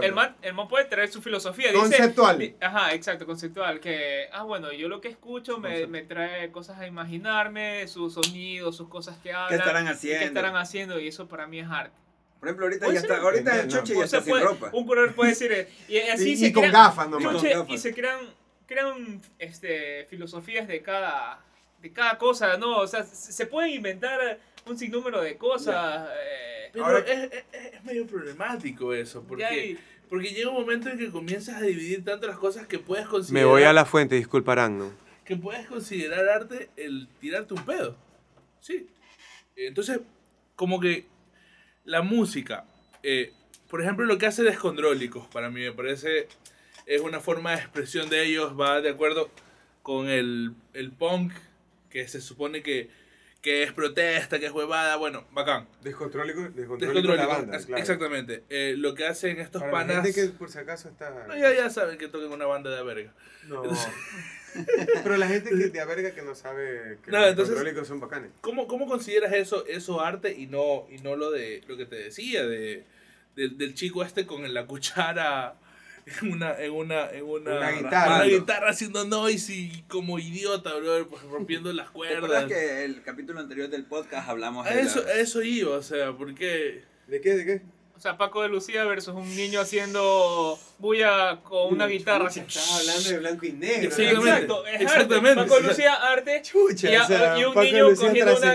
el, man, el man puede traer su filosofía. Conceptual. ajá, exacto, conceptual. Que, ah, bueno, yo lo que escucho me, me trae cosas a imaginarme, sus sonidos, sus cosas que ¿Qué hablan. estarán y haciendo? ¿Qué estarán haciendo? Y eso para mí es arte. Por ejemplo, ahorita ya está, ahorita No, el Choche ya está sin puede- ropa. un curador puede decir, eh, y así Y, se y con crean- gafas nomás. Con Chuche, gafas. y se crean, crean este, filosofías de cada, de cada cosa, ¿no? O sea, se pueden inventar un sinnúmero de cosas. eh, Pero Ahora- es, es- es medio problemático eso, porque, hay- porque llega un momento en que comienzas a dividir tanto las cosas que puedes Me considerar, voy a la fuente, disculparán, ¿no? que puedes considerar arte el tirarte un pedo. Sí. Entonces, como que la música, eh, por ejemplo, lo que hace Descondrólicos, para mí me parece, es una forma de expresión de ellos, va de acuerdo con el, el punk, que se supone que, que es protesta, que es huevada, bueno, bacán. Descontrólico, descontrólico la Descondrólicos, banda, es- claro. Exactamente. Eh, lo que hacen estos Para la panas... gente que por si acaso está... No, ya, ya saben que tocan una banda de verga. No. Pero la gente que de verga que no sabe que No, los entonces- descontrólicos son bacanes. ¿Cómo, cómo consideras eso, eso arte y no, y no lo de lo que te decía de, del- del chico este con la cuchara en una, en una, en una, Una guitarra. una guitarra haciendo noise y como idiota, bro, pues rompiendo las ¿Te cuerdas. que el capítulo anterior del podcast hablamos A de eso, la- a eso iba, o sea, porque ¿De qué? ¿De qué? o sea, Paco de Lucía versus un niño haciendo bulla con una guitarra. Estaba hablando de blanco y negro. Sí, Exactamente. exacto, es Exactamente. arte. Paco de Lucía, arte. Chucha, Y a- o sea, y un Paco niño Lucía cogiendo una-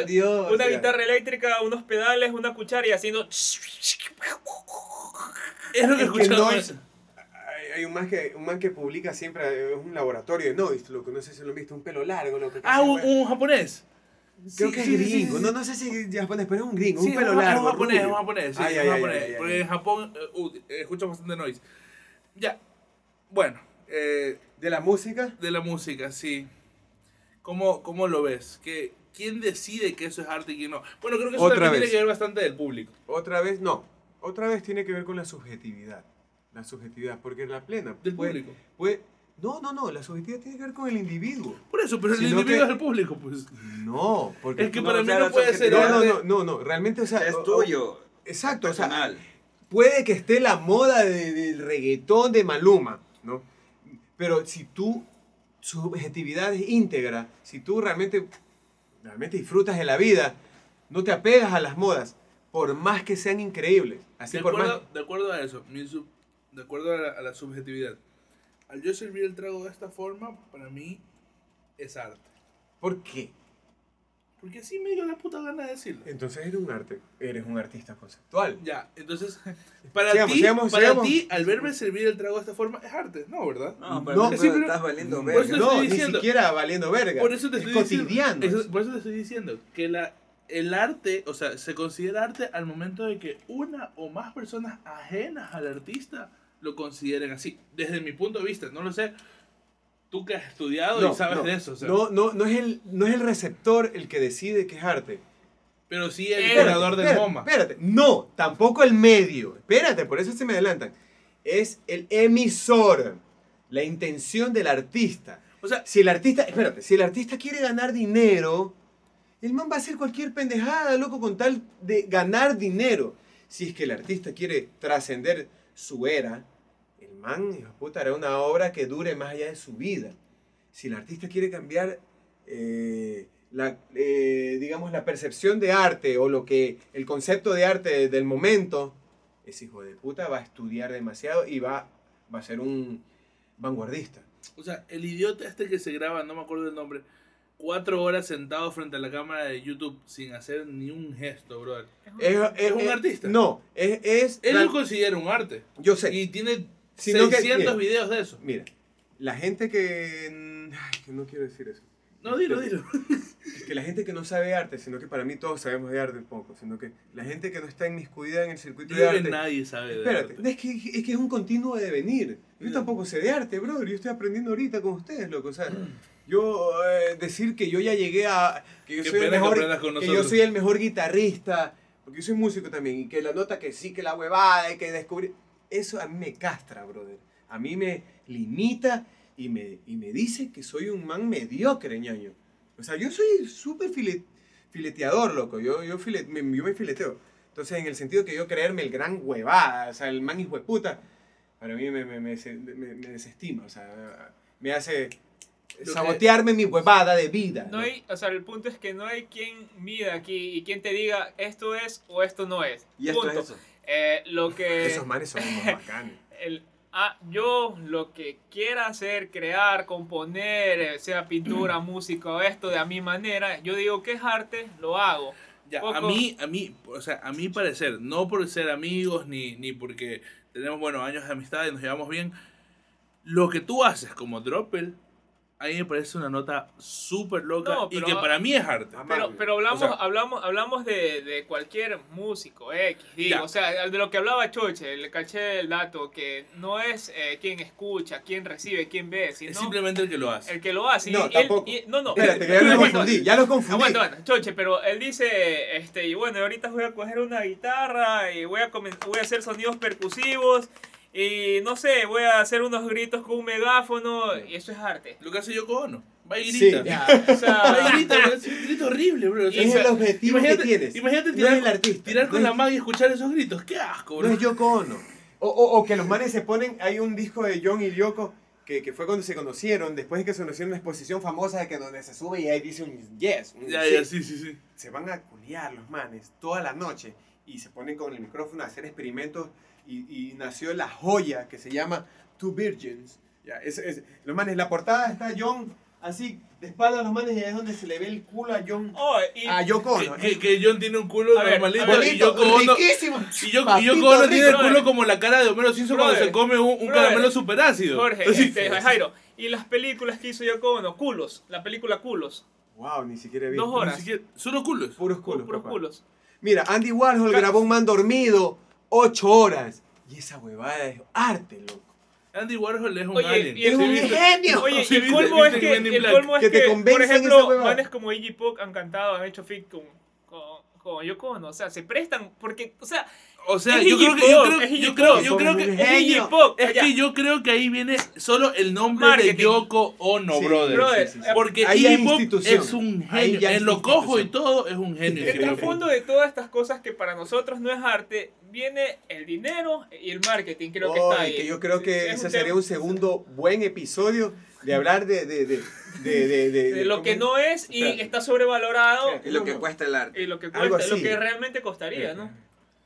o Una sea. guitarra eléctrica, unos pedales, una cuchara y haciendo... es lo que Es que escuchamos. Hay, un, man que, un man que publica siempre, es un laboratorio de noise, lo que no sé si lo han visto, un pelo largo, lo que Ah, un, un japonés. Creo Sí, que es sí, gringo, sí, no, no sé si es japonés, pero es un gringo, un pelo es largo. Es un japonés, es japonés, sí, Ay, es ay, japonés. ay, porque en Japón eh, uh, escucho bastante noise. Ya, bueno, eh, De la música, de la música, sí. ¿Cómo, cómo lo ves? ¿Qué, ¿Quién decide que eso es arte y quién no? Bueno, creo que eso Otra también vez. tiene que ver bastante del público. otra vez, no, otra vez tiene que ver con la subjetividad. La subjetividad, porque en la plena. Del puede- público. puede- no, no, no, la subjetividad tiene que ver con el individuo. Por eso, pero el individuo que- es el público, pues. No, porque Es que para o mí no puede ser No, no, no, no, no, realmente, o sea. Es tuyo. Exacto, o sea, puede que esté la moda de- del reggaetón de Maluma, ¿no? Pero si tú, su subjetividad es íntegra, si tú realmente, realmente disfrutas de la vida, no te apegas a las modas, por más que sean increíbles. Así De por acuerdo, más... de acuerdo a eso, mi sub- de acuerdo a la, a la subjetividad, al yo servir el trago de esta forma, para mí es arte. ¿Por qué? Porque así me dio la puta gana de decirlo. Entonces eres un arte, eres un artista conceptual. Ya, entonces, para Sigamos, ti, sigamos, para sigamos. ti, al verme servir el trago de esta forma, es arte, ¿no? ¿Verdad? No, pero No, pero- estás valiendo Por verga. eso te No, estoy ni diciendo. siquiera valiendo verga. Por eso te es estoy cotidiano. diciendo. eso- por eso te estoy diciendo que la, el arte, o sea, se considera arte al momento de que una o más personas ajenas al artista lo consideren así. Desde mi punto de vista, no lo sé. Tú que has estudiado y sabes no, de eso, o sea, no, no, no, es el, no es el receptor el que decide que es arte. pero sí el Espérate, creador del espérate, MoMA. Espérate, no, tampoco el medio. Espérate, por eso se me adelantan. Es el emisor, la intención del artista. O sea, Si el artista, espérate, si el artista quiere ganar dinero, el man va a hacer cualquier pendejada, loco, con tal de ganar dinero. Si es que el artista quiere trascender su era, man, hijo de puta, hará una obra que dure más allá de su vida. Si el artista quiere cambiar, eh, la, eh, digamos, la percepción de arte o lo que, el concepto de arte del momento, ese hijo de puta va a estudiar demasiado y va, va a ser un vanguardista. o sea, el idiota este que se graba, no me acuerdo el nombre, cuatro horas sentado frente a la cámara de YouTube sin hacer ni un gesto, brother. Es, ¿Es un artista? No, es... es Él lo considera un arte. yo sé. Y tiene Sino que, 600 mira. videos de eso. Mira, la gente que... ay, que no quiero decir eso. No, dilo, dilo. Es que la gente que no sabe arte, sino que para mí todos sabemos de arte un poco, sino que la gente que no está inmiscuida en el circuito de que arte. nadie sabe de Espérate, arte. no, es, que, es que es un continuo de venir. Yo Ya. tampoco sé de arte, brother. Yo estoy aprendiendo ahorita con ustedes, loco. O sea, yo eh, decir que yo ya llegué a. que yo Qué soy el que mejor. con que yo soy el mejor guitarrista. Porque yo soy músico también. Y que la nota que sí, que la huevada, y que descubrí. Eso a mí me castra, brother. A mí me limita y me, y me dice que soy un man mediocre, ñaño. O sea, yo soy súper file- fileteador, loco. Yo, yo, file- me, yo me fileteo. Entonces, en el sentido que yo creerme el gran huevada, o sea, el man hijo de puta, para mí me, me, me, se- me- me desestima, o sea, me hace sabotearme mi huevada de vida. No hay, o sea, el punto es que no hay quien mida aquí y quien te diga esto es o esto no es. Y esto Punto. es eso. Eh, lo que Esos manes son unos bacanes. el, ah, yo lo que quiera hacer, crear, componer, eh, sea pintura, música o esto de a mi manera, yo digo que es arte, lo hago. Ya, a mí, a mí, o sea, a mi parecer, no por ser amigos ni, ni porque tenemos, bueno, años de amistad y nos llevamos bien, lo que tú haces como Droppel, a mí me parece una nota súper loca No, y que para mí es arte. Pero, pero hablamos, O sea- hablamos, hablamos de, de cualquier músico X, digo, Ya. o sea, de lo que hablaba Choche, le caché el dato, que no es eh, quien escucha, quien recibe, quien ve, Es sino simplemente el que lo hace. el que lo hace. Y No, él- tampoco. y- no, no, Espérate, que ya lo confundí, ya lo confundí. Aguanta, aguanta, Choche, pero él dice, este, y bueno, ahorita voy a coger una guitarra y voy a, voy a hacer sonidos percusivos y no sé, voy a hacer unos gritos con un megáfono y eso es arte. Lo que hace Yoko Ono. Va y Sí, grita. ya. O Va sea, y grita, es un grito horrible, bro. O sea, Es el objetivo imagínate, que tienes. Imagínate No tirar, es el artista. tirar no con es- la mano y escuchar esos gritos. ¡Qué asco, bro! No es Yoko Ono. O, o, o que los manes se ponen, hay un disco de John y Yoko que, que fue cuando se conocieron, después de que se conocieron una exposición famosa de que donde se sube y ahí dice un yes, un Ya, sí. ya, sí, sí, sí. Se van a culiar los manes toda la noche y se ponen con el micrófono a hacer experimentos y, y nació la joya que se llama Two Virgins. Ya, es, es- los manes, la portada está John así, de espalda a los manes y ahí es donde se le ve el culo a John, oh, y, a Yoko Que, Ono. que, que John tiene un culo ver, normalito ver, y Yoko Ono... riquísimo. Y yo, y Yoko Ono tiene el culo como la cara de Homero Simpson cuando se come un, un caramelo super ácido. Jorge, este, Jairo, y las películas que hizo Yoko Ono, culos, la película culos, Wow, ni siquiera he visto. Dos horas. Siquiera- solo culos. Puros culos, puros papá. culos. Mira, Andy Warhol grabó un man dormido ocho horas. Y esa huevada es arte, loco. Andy Warhol es un Oye, alien. y el- Es un genio. Oye, Sí, y el viste- colmo es que, el colmo es por ejemplo, manes como Iggy Pop han cantado, han hecho fit con, con, con Yoko Ono, o sea, se prestan, porque, o sea, O sea, yo creo que yo creo, yo creo, yo creo que es Iggy. Pop, es que yo creo que ahí viene solo el nombre Marketing. de Yoko Ono, Sí, brother. brother, sí, sí, sí. Porque Iggy es Pop es un genio. En lo cojo y todo es un genio. El trasfondo de todas estas cosas que para nosotros no es arte, viene el dinero y el marketing, creo que está ahí. que yo creo que Es ese un sería un segundo buen episodio de hablar de... De, de, de, de, de- de lo ¿cómo que no es y Espérate. está sobrevalorado. Y lo que cuesta el arte. y lo que Algo cuesta, lo que realmente costaría, ¿no?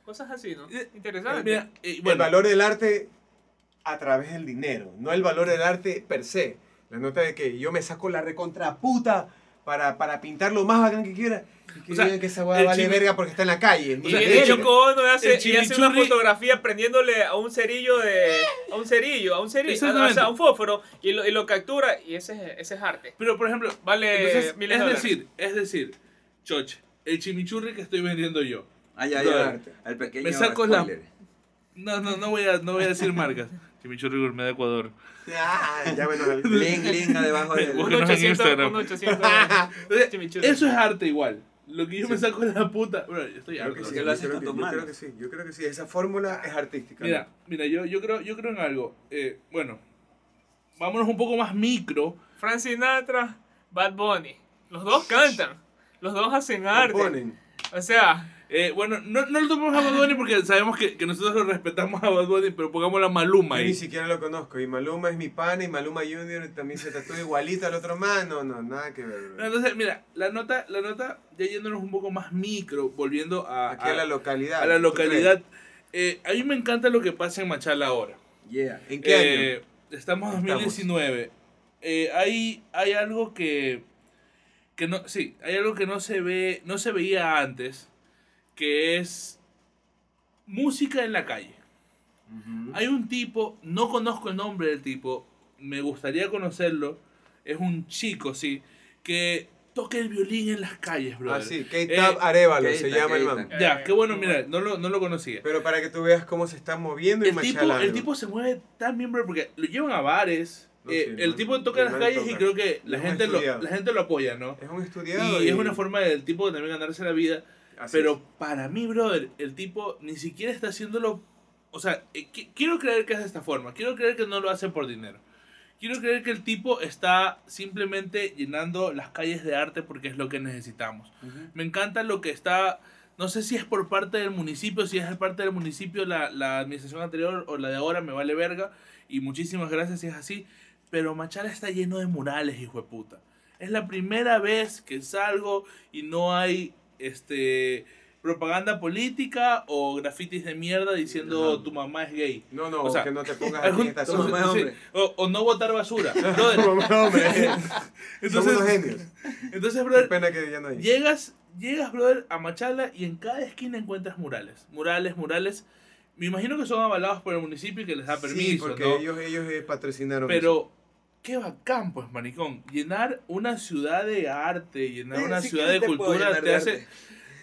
Cosas así, ¿no? Eh, Interesante. Mira, eh, El bueno, valor del arte a través del dinero, no el valor del arte per se. La nota de que yo me saco la recontraputa para, para pintar lo más bacán que quiera. Y que O sea, digan que esa hueá el vale verga porque está en la calle. Y O sea, viene el Ono y hace, el y hace una fotografía prendiéndole a un cerillo de. a un cerillo, a un cerillo, a, o sea, a un fósforo, y lo, y lo captura, y ese es, ese es arte. pero por ejemplo, Vale entonces, miles es de dólares. decir, es decir, choche, el chimichurri que estoy vendiendo yo. Ah, ya, ya. arte. El pequeño me saco la- spoiler. No, no, no voy a, no voy a decir marcas. Chimichurri Gourmet de Ecuador. Ah, ya bueno. el- Link, link debajo del... Busca- Un Búsquenos en 800, Instagram. un 800 Entonces, chimichurri. Eso es arte igual. Lo que yo me saco de la puta. Bro, yo estoy Creo harto. que de sí, yo haces creo que- yo creo que sí, yo creo que sí. Esa fórmula es artística. Mira, mira, yo, yo creo, yo creo en algo. Eh, bueno, vámonos un poco más micro. Frank Sinatra, Bad Bunny. Los dos cantan. Los dos hacen arte. ponen. O sea, Eh, bueno, no, no lo tomemos a Bad Bunny porque sabemos que, que nosotros lo respetamos a Bad Bunny, pero pongamos la Maluma Yo ahí. ni siquiera lo conozco. Y Maluma es mi pana y Maluma Junior también se tatúa igualito al otro man. No, no, nada que ver. bro. Entonces, mira, la nota, la nota, ya yéndonos un poco más micro, volviendo a, Aquí a, la localidad. a la ¿tú localidad. eh, a mí me encanta lo que pasa en Machala ahora. crees? ¿En qué año? Eh, Estamos en Estamos. 2019. Eh, hay, hay algo que, que no, sí, hay algo que no se ve, no se veía antes, que es música en la calle. Ujú. Hay un tipo, no conozco el nombre del tipo, me gustaría conocerlo, es un chico, sí, que toque el violín en las calles, bro. Ah, sí, Eh, K-Tab Arevalo Keita, se llama el man. Ya, Eh, qué bueno, mira, no lo, no lo conocía. Pero para que tú veas cómo se está moviendo y El tipo, el tipo se mueve tan bien, bro, porque lo llevan a bares. No, eh, sí, el tipo toca en las calles y toca. creo que la Es gente, lo, la gente lo apoya, ¿no? Es un estudiado. Y es una forma del tipo de también ganarse la vida. Así Pero es. para mí, brother, el tipo ni siquiera está haciéndolo. O sea, eh, qui- quiero creer que es de esta forma. Quiero creer que no lo hace por dinero. Quiero creer que el tipo está simplemente llenando las calles de arte porque es lo que necesitamos. Me encanta lo que está. No sé si es por parte del municipio, si es por parte del municipio la, la administración anterior o la de ahora, me vale verga. Y muchísimas gracias si es así. Pero Machala está lleno de murales, hijo de puta. Es la primera vez que salgo y no hay este propaganda política o grafitis de mierda diciendo Ajá. tu mamá es gay. No, no, o sea, que no te pongas Algún- aquí Tu mamá es hombre. o, o no botar basura. Brother, Hombre, entonces, somos genios. entonces, brother, pena que ya no hay. Llegas, llegas, brother, a Machala y en cada esquina encuentras murales. Murales, murales. Me imagino que son avalados por el municipio y que les da permiso, sí, porque ¿no? ellos, ellos eh, patrocinaron eso. Qué bacán, pues, maricón. Llenar una ciudad de arte, llenar una sí ciudad de te cultura, te de hace,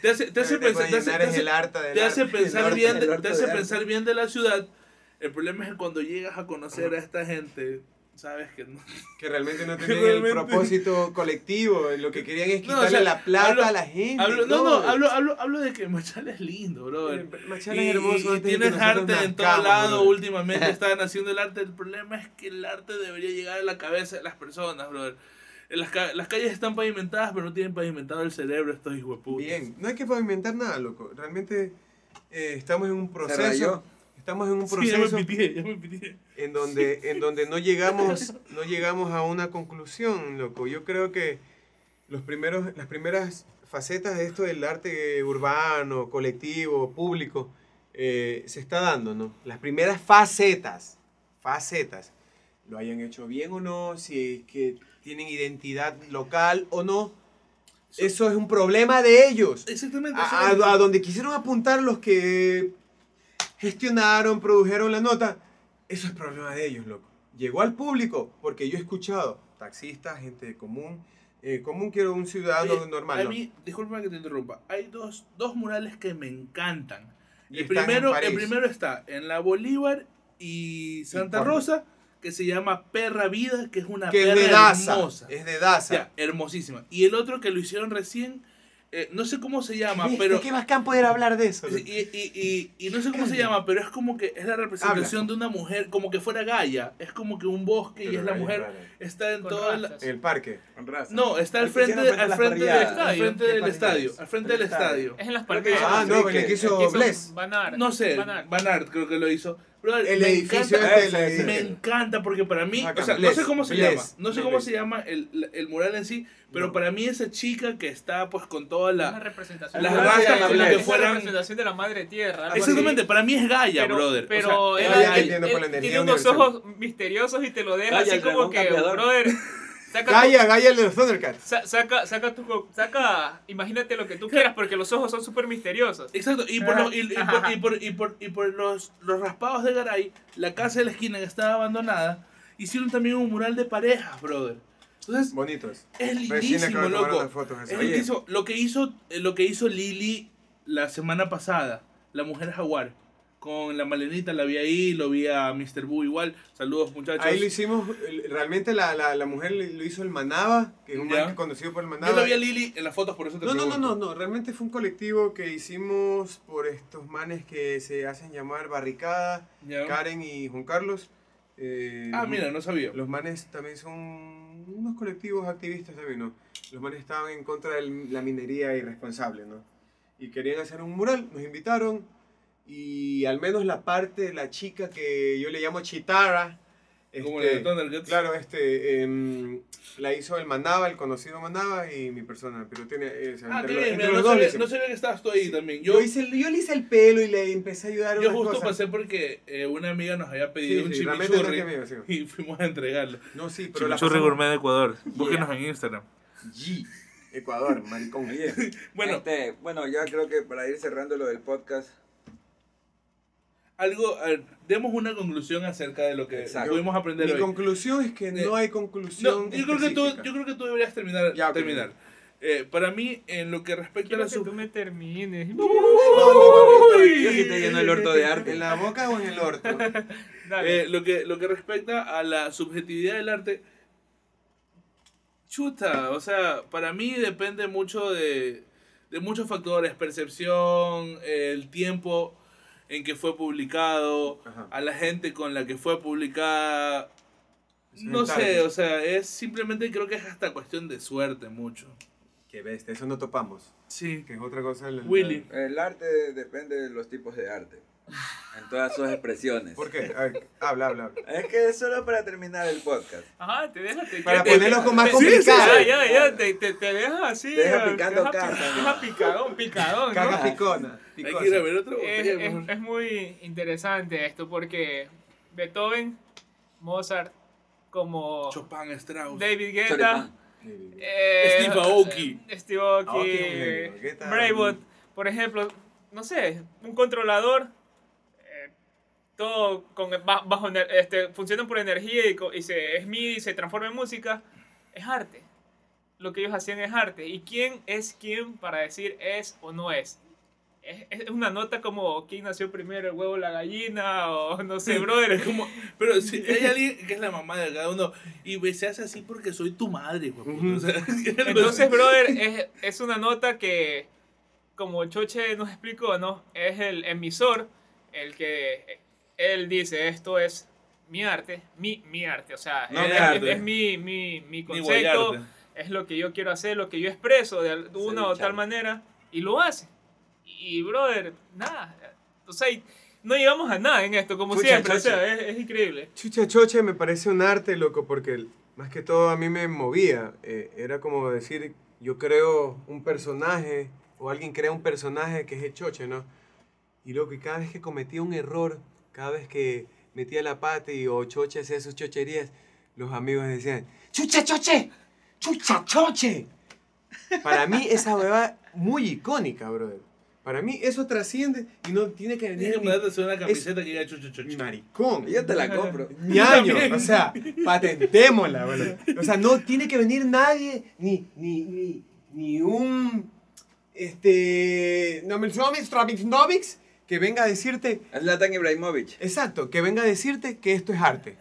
te hace, te hace Te pensar, te hace, pensar bien, te hace pensar bien de la ciudad. El problema es que cuando llegas a conocer a esta gente, sabes que no. Que realmente no tenían realmente- el propósito colectivo. Lo que querían es No, o quitarle sea, la plata hablo- a la gente. Hablo, no, no, hablo, hablo, hablo de que Machala es lindo, brother. Eh, Machala es hermoso. y tienes arte en todo lado, brother. últimamente están haciendo el arte. El problema es que el arte debería llegar a la cabeza de las personas, brother. Las, ca- las calles están pavimentadas, pero no tienen pavimentado el cerebro estos hijueputas. Bien, no hay que pavimentar nada, loco. Realmente eh, estamos en un Se proceso. Estamos en un Sí, proceso pitié, pitié. en donde, en donde no llegamos, no llegamos a una conclusión, loco. Yo creo que los primeros, las primeras facetas de esto del arte urbano, colectivo, público, eh, se está dando, ¿no? Las primeras facetas, facetas, lo hayan hecho bien o no, si es que tienen identidad local o no, eso es un problema de ellos. Exactamente. A- a donde quisieron apuntar los que gestionaron, produjeron la nota, eso es problema de ellos, loco. Llegó al público, porque yo he escuchado taxistas, gente común, eh, común quiero un ciudadano Oye, normal. A ¿no? mí, disculpa que te interrumpa. Hay dos, dos murales que me encantan. Y El primero, el primero está en la Bolívar y Santa Porno. Rosa, que se llama Perra Vida, que es una que es perra de Daza, hermosa. es de Daza. Ya, hermosísima. Y el otro que lo hicieron recién, eh, no sé cómo se llama, pero... Qué bacán poder hablar de eso. Y, y, y, y no sé cómo se llama, pero es como que es la representación de una mujer, como que fuera Gaia. Es como que un bosque y es la Gaia, mujer, está en Con toda la... el parque. Con raza. No, está al frente, al frente, del, estadio. Al frente del El estadio. Es en las palmeras. Ah, no, que- hizo Bless. Van Aert. No sé, Aert creo que lo hizo. El me edificio encanta- este, el Me encanta porque para mí, o sea, no sé cómo se llama, no sé cómo se llama el, el mural en sí, pero No. para mí esa chica que está pues con toda Una la... representación. las como que es la fueran- representación de la madre tierra. Exactamente, para mí es Gaia, Pero, brother. O pero sea, él, tiene unos ojos misteriosos y te lo deja Gaia, así como que, brother, saca, Gaia, tu- Gaia el de los Thundercats. sa- saca, saca tu, saca, imagínate lo que tú quieras porque los ojos son súper misteriosos. Exacto, y por, los, y, y por, y por, y por, y por los, los raspados de Garay, la casa de la esquina que estaba abandonada, hicieron también un mural de parejas, brother. Entonces, Bonitos. es lindísimo, loco. fotos. Es lindísimo. Lo que hizo, lo que hizo Lili la semana pasada, la mujer jaguar, con la malenita, la vi ahí, lo vi a Mr. Boo igual. Saludos, muchachos. Ahí lo hicimos, realmente la, la, la mujer lo hizo el Manaba, que es un man conocido por el Yo Manaba. lo vi a Lili en las fotos, por eso te No, no, no, pregunto. no, no, realmente fue un colectivo que hicimos por estos manes que se hacen llamar Barricada, Ya. Karen y Juan Carlos. Eh, Ah, mira, no sabía. Los manes también son unos colectivos activistas también, ¿no? Los manes estaban en contra de la minería irresponsable, ¿no? Y querían hacer un mural, nos invitaron y al menos la parte de la chica que yo le llamo Chitara, Como este, la. Claro, este, em, la hizo el Manaba, el conocido Manaba y mi persona, pero tiene... eh, o sea, Ah, entre bien, entre mira, no sabía, no sabía que estabas tú ahí Sí. también. Yo, Yo, hice, yo le hice el pelo y le empecé a ayudar yo justo cosas. pasé porque eh, una amiga nos había Sí, pedido un sí, no es chimichurri sí. y fuimos a entregarle. No, sí, pero la Chimichurri pasamos- Gourmet de Ecuador. Búsquenos en Instagram. G, Ecuador, maricón. Oye, Bueno, este, bueno, ya creo que para ir cerrando lo del podcast, algo, a ver, demos una conclusión acerca de lo que Exacto. pudimos aprender Mi hoy. conclusión es que Eh, no hay No, conclusión. yo creo que tú, yo creo que tú deberías terminar. Ya, terminar. Eh, para mí, en lo que respecta a Quiero la que sub- tú me termines. No, no, Yo sí te lleno el orto de arte. ¿En la boca o en el orto? Dale. Eh, lo, que, lo que respecta a la subjetividad del arte, chuta, o sea, para mí depende mucho de, de muchos factores, percepción, el tiempo en que fue publicado, Ajá. a la gente con la que fue publicada. Es No el sé, o sea, es simplemente creo que es hasta cuestión de suerte mucho. Qué bestia, eso no topamos. Sí. Que es otra cosa. la- Willy. El arte depende de los tipos de arte. En todas sus expresiones. ¿Por qué? A ver, habla, habla. habla. Es que solo para terminar el podcast. Ajá, te dejas. Te, Para te- ponerlo con más complicado. Ya, ya, ya, te, te, te dejas así. Te deja eh, picando deja, caja, Te ¿no? deja picadón, picadón. ¿no? Caga picona. Hay picosa. que ir a ver otro Es, botella, es- mejor. es muy interesante esto porque Beethoven, Mozart, como Chopin, Strauss. David Guetta, eh, Steve Aoki. eh, Steve Aoki, Aoki es Brainbot, por ejemplo, no sé, un controlador, eh, todo con ba- bajo este, funciona por energía y, y se es MIDI se transforma en música, es arte. Lo que ellos hacían es arte. ¿Y quién es quién para decir es o no es? Es, es una nota como quién nació primero, el huevo o la gallina, o no sé, brother. Es como, pero si hay alguien que es la mamá de cada uno y se hace así porque soy tu madre, puta, Ujú. o sea, Entonces, brother, es, es una nota que, como Choche nos explicó, ¿no? Es el emisor el que él dice, esto es mi arte, mi, mi arte, o sea, No es, mi es- arte. es mi, mi, mi Ni concepto, es lo que yo quiero hacer, lo que yo expreso de una o luchar. tal manera, y lo hace. Y, brother, nada, o sea, y no llegamos a nada en esto, como Chucha, siempre, o chocha. sea, es, es increíble. Chucha Choche me parece un arte, loco, porque más que todo a mí me movía. Eh, era como decir, yo creo un personaje, o alguien crea un personaje que es el Choche, ¿no? Y loco, y cada vez que cometía un error, cada vez que metía la pata y o Choche hacía sus chocherías, los amigos decían, ¡Chucha Choche! ¡Chucha Choche! Para mí esa hueva muy icónica, brother. Para mí eso trasciende y no tiene que venir Tienes que mandarte una camiseta que diga chucho chucho. maricón. Yo te la compro. ñaño, también. o sea, patentémosla, bueno. O sea, no tiene que venir nadie, ni, ni, ni, ni un, este, Novics, Novics, que venga a decirte, Zlatan Ibrahimovic. exacto, que venga a decirte que esto es arte.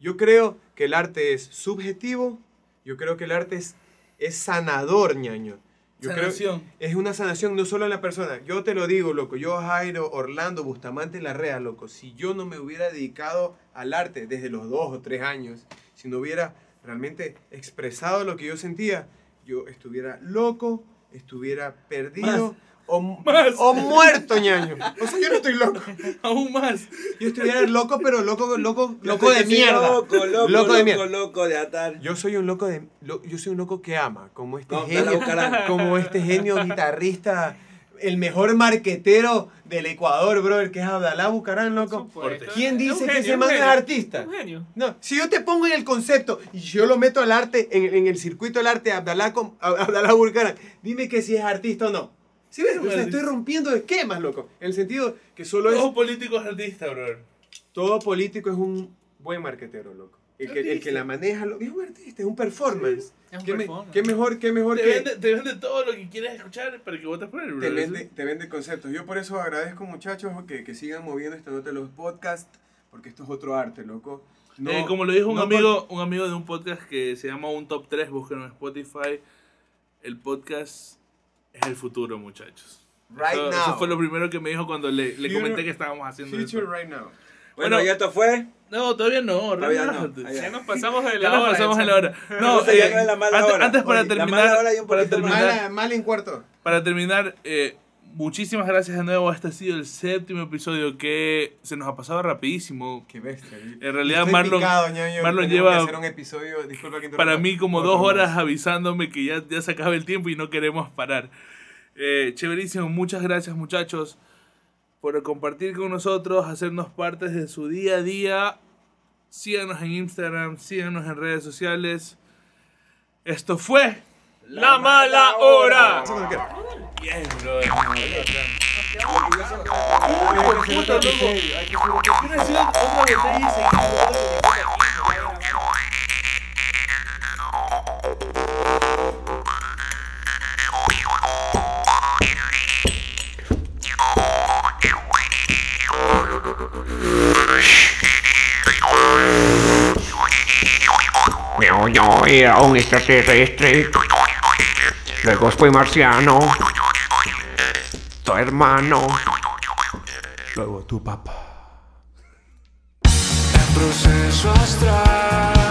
Yo creo que el arte es subjetivo, yo creo que el arte es, es sanador, ñaño. Yo Sanación. creo es una sanación no solo en la persona. Yo te lo digo, loco. Yo, Jairo, Orlando, Bustamante Larrea, loco. Si yo no me hubiera dedicado al arte desde los dos o tres años, si no hubiera realmente expresado lo que yo sentía, yo estuviera loco, estuviera perdido o, Más. o muerto, ñaño. O sea, yo no estoy loco. Aún más. Yo estuviera loco, pero loco, loco, loco de mierda. Loco, loco, Loco loco, de mierda. loco de atar. Yo soy un loco de lo- yo soy un loco que ama, como este Como genio, como este genio guitarrista, el mejor marquetero del Ecuador, brother, que es Abdalá Bucarán, loco. Supuesto. ¿Quién Es dice un que genio, ese man es genio. artista? Un genio. No, si yo te pongo en el concepto y yo lo meto al arte, en, en el circuito del arte, Abdalá, Abdalá Bucarán, dime que si es artista o no. ¿Sí ves? O sea, estoy rompiendo esquemas, loco. En el sentido que solo es Todo político es artista, brother. todo político es un buen marquetero, loco. El que, el que la maneja, lo- es un artista, es un performance. Es un ¿Qué, me- performance. qué mejor, qué mejor Te que vende, te vende todo lo que quieres escuchar para que votes por él, te brother. vende, te vende conceptos. Yo por eso agradezco, muchachos, que, que sigan moviendo esta nota de los podcasts, porque esto es otro arte, loco. No- Eh, como lo dijo un no amigo, un amigo de un podcast que se llama Un Top 3, búsquenlo en Spotify. El podcast es el futuro, muchachos. Right eso, now. eso fue lo primero que me dijo cuando le, le Future- comenté que estábamos haciendo Future esto. right now. Bueno, Bueno, ya esto fue. No, todavía no, Todavía no. ya. Ya nos pasamos de Ya la nos hora. pasamos en la hora. No, ya eh, no es la mala antes, hora. antes para Oye, la terminar, mala hora y un para terminar, Mala, en cuarto. para terminar eh, muchísimas gracias de nuevo. Este ha sido el séptimo episodio que se nos ha pasado rapidísimo. Qué bestia. En realidad, Estoy Marlon, picado, Marlon lleva- hacer un episodio, disculpa que para mí como dos más. horas avisándome que ya, ya se acaba el tiempo y no queremos parar. Eh, chéverísimo, muchas gracias muchachos por compartir con nosotros, hacernos partes de su día a día. Síganos en Instagram, síganos en redes sociales. Esto fue La mala hora. Eso Hijo de puta, loco. Otra botella y Yo, yo era un extraterrestre. Luego fui marciano. Tu hermano. Luego tu papá. proceso astral.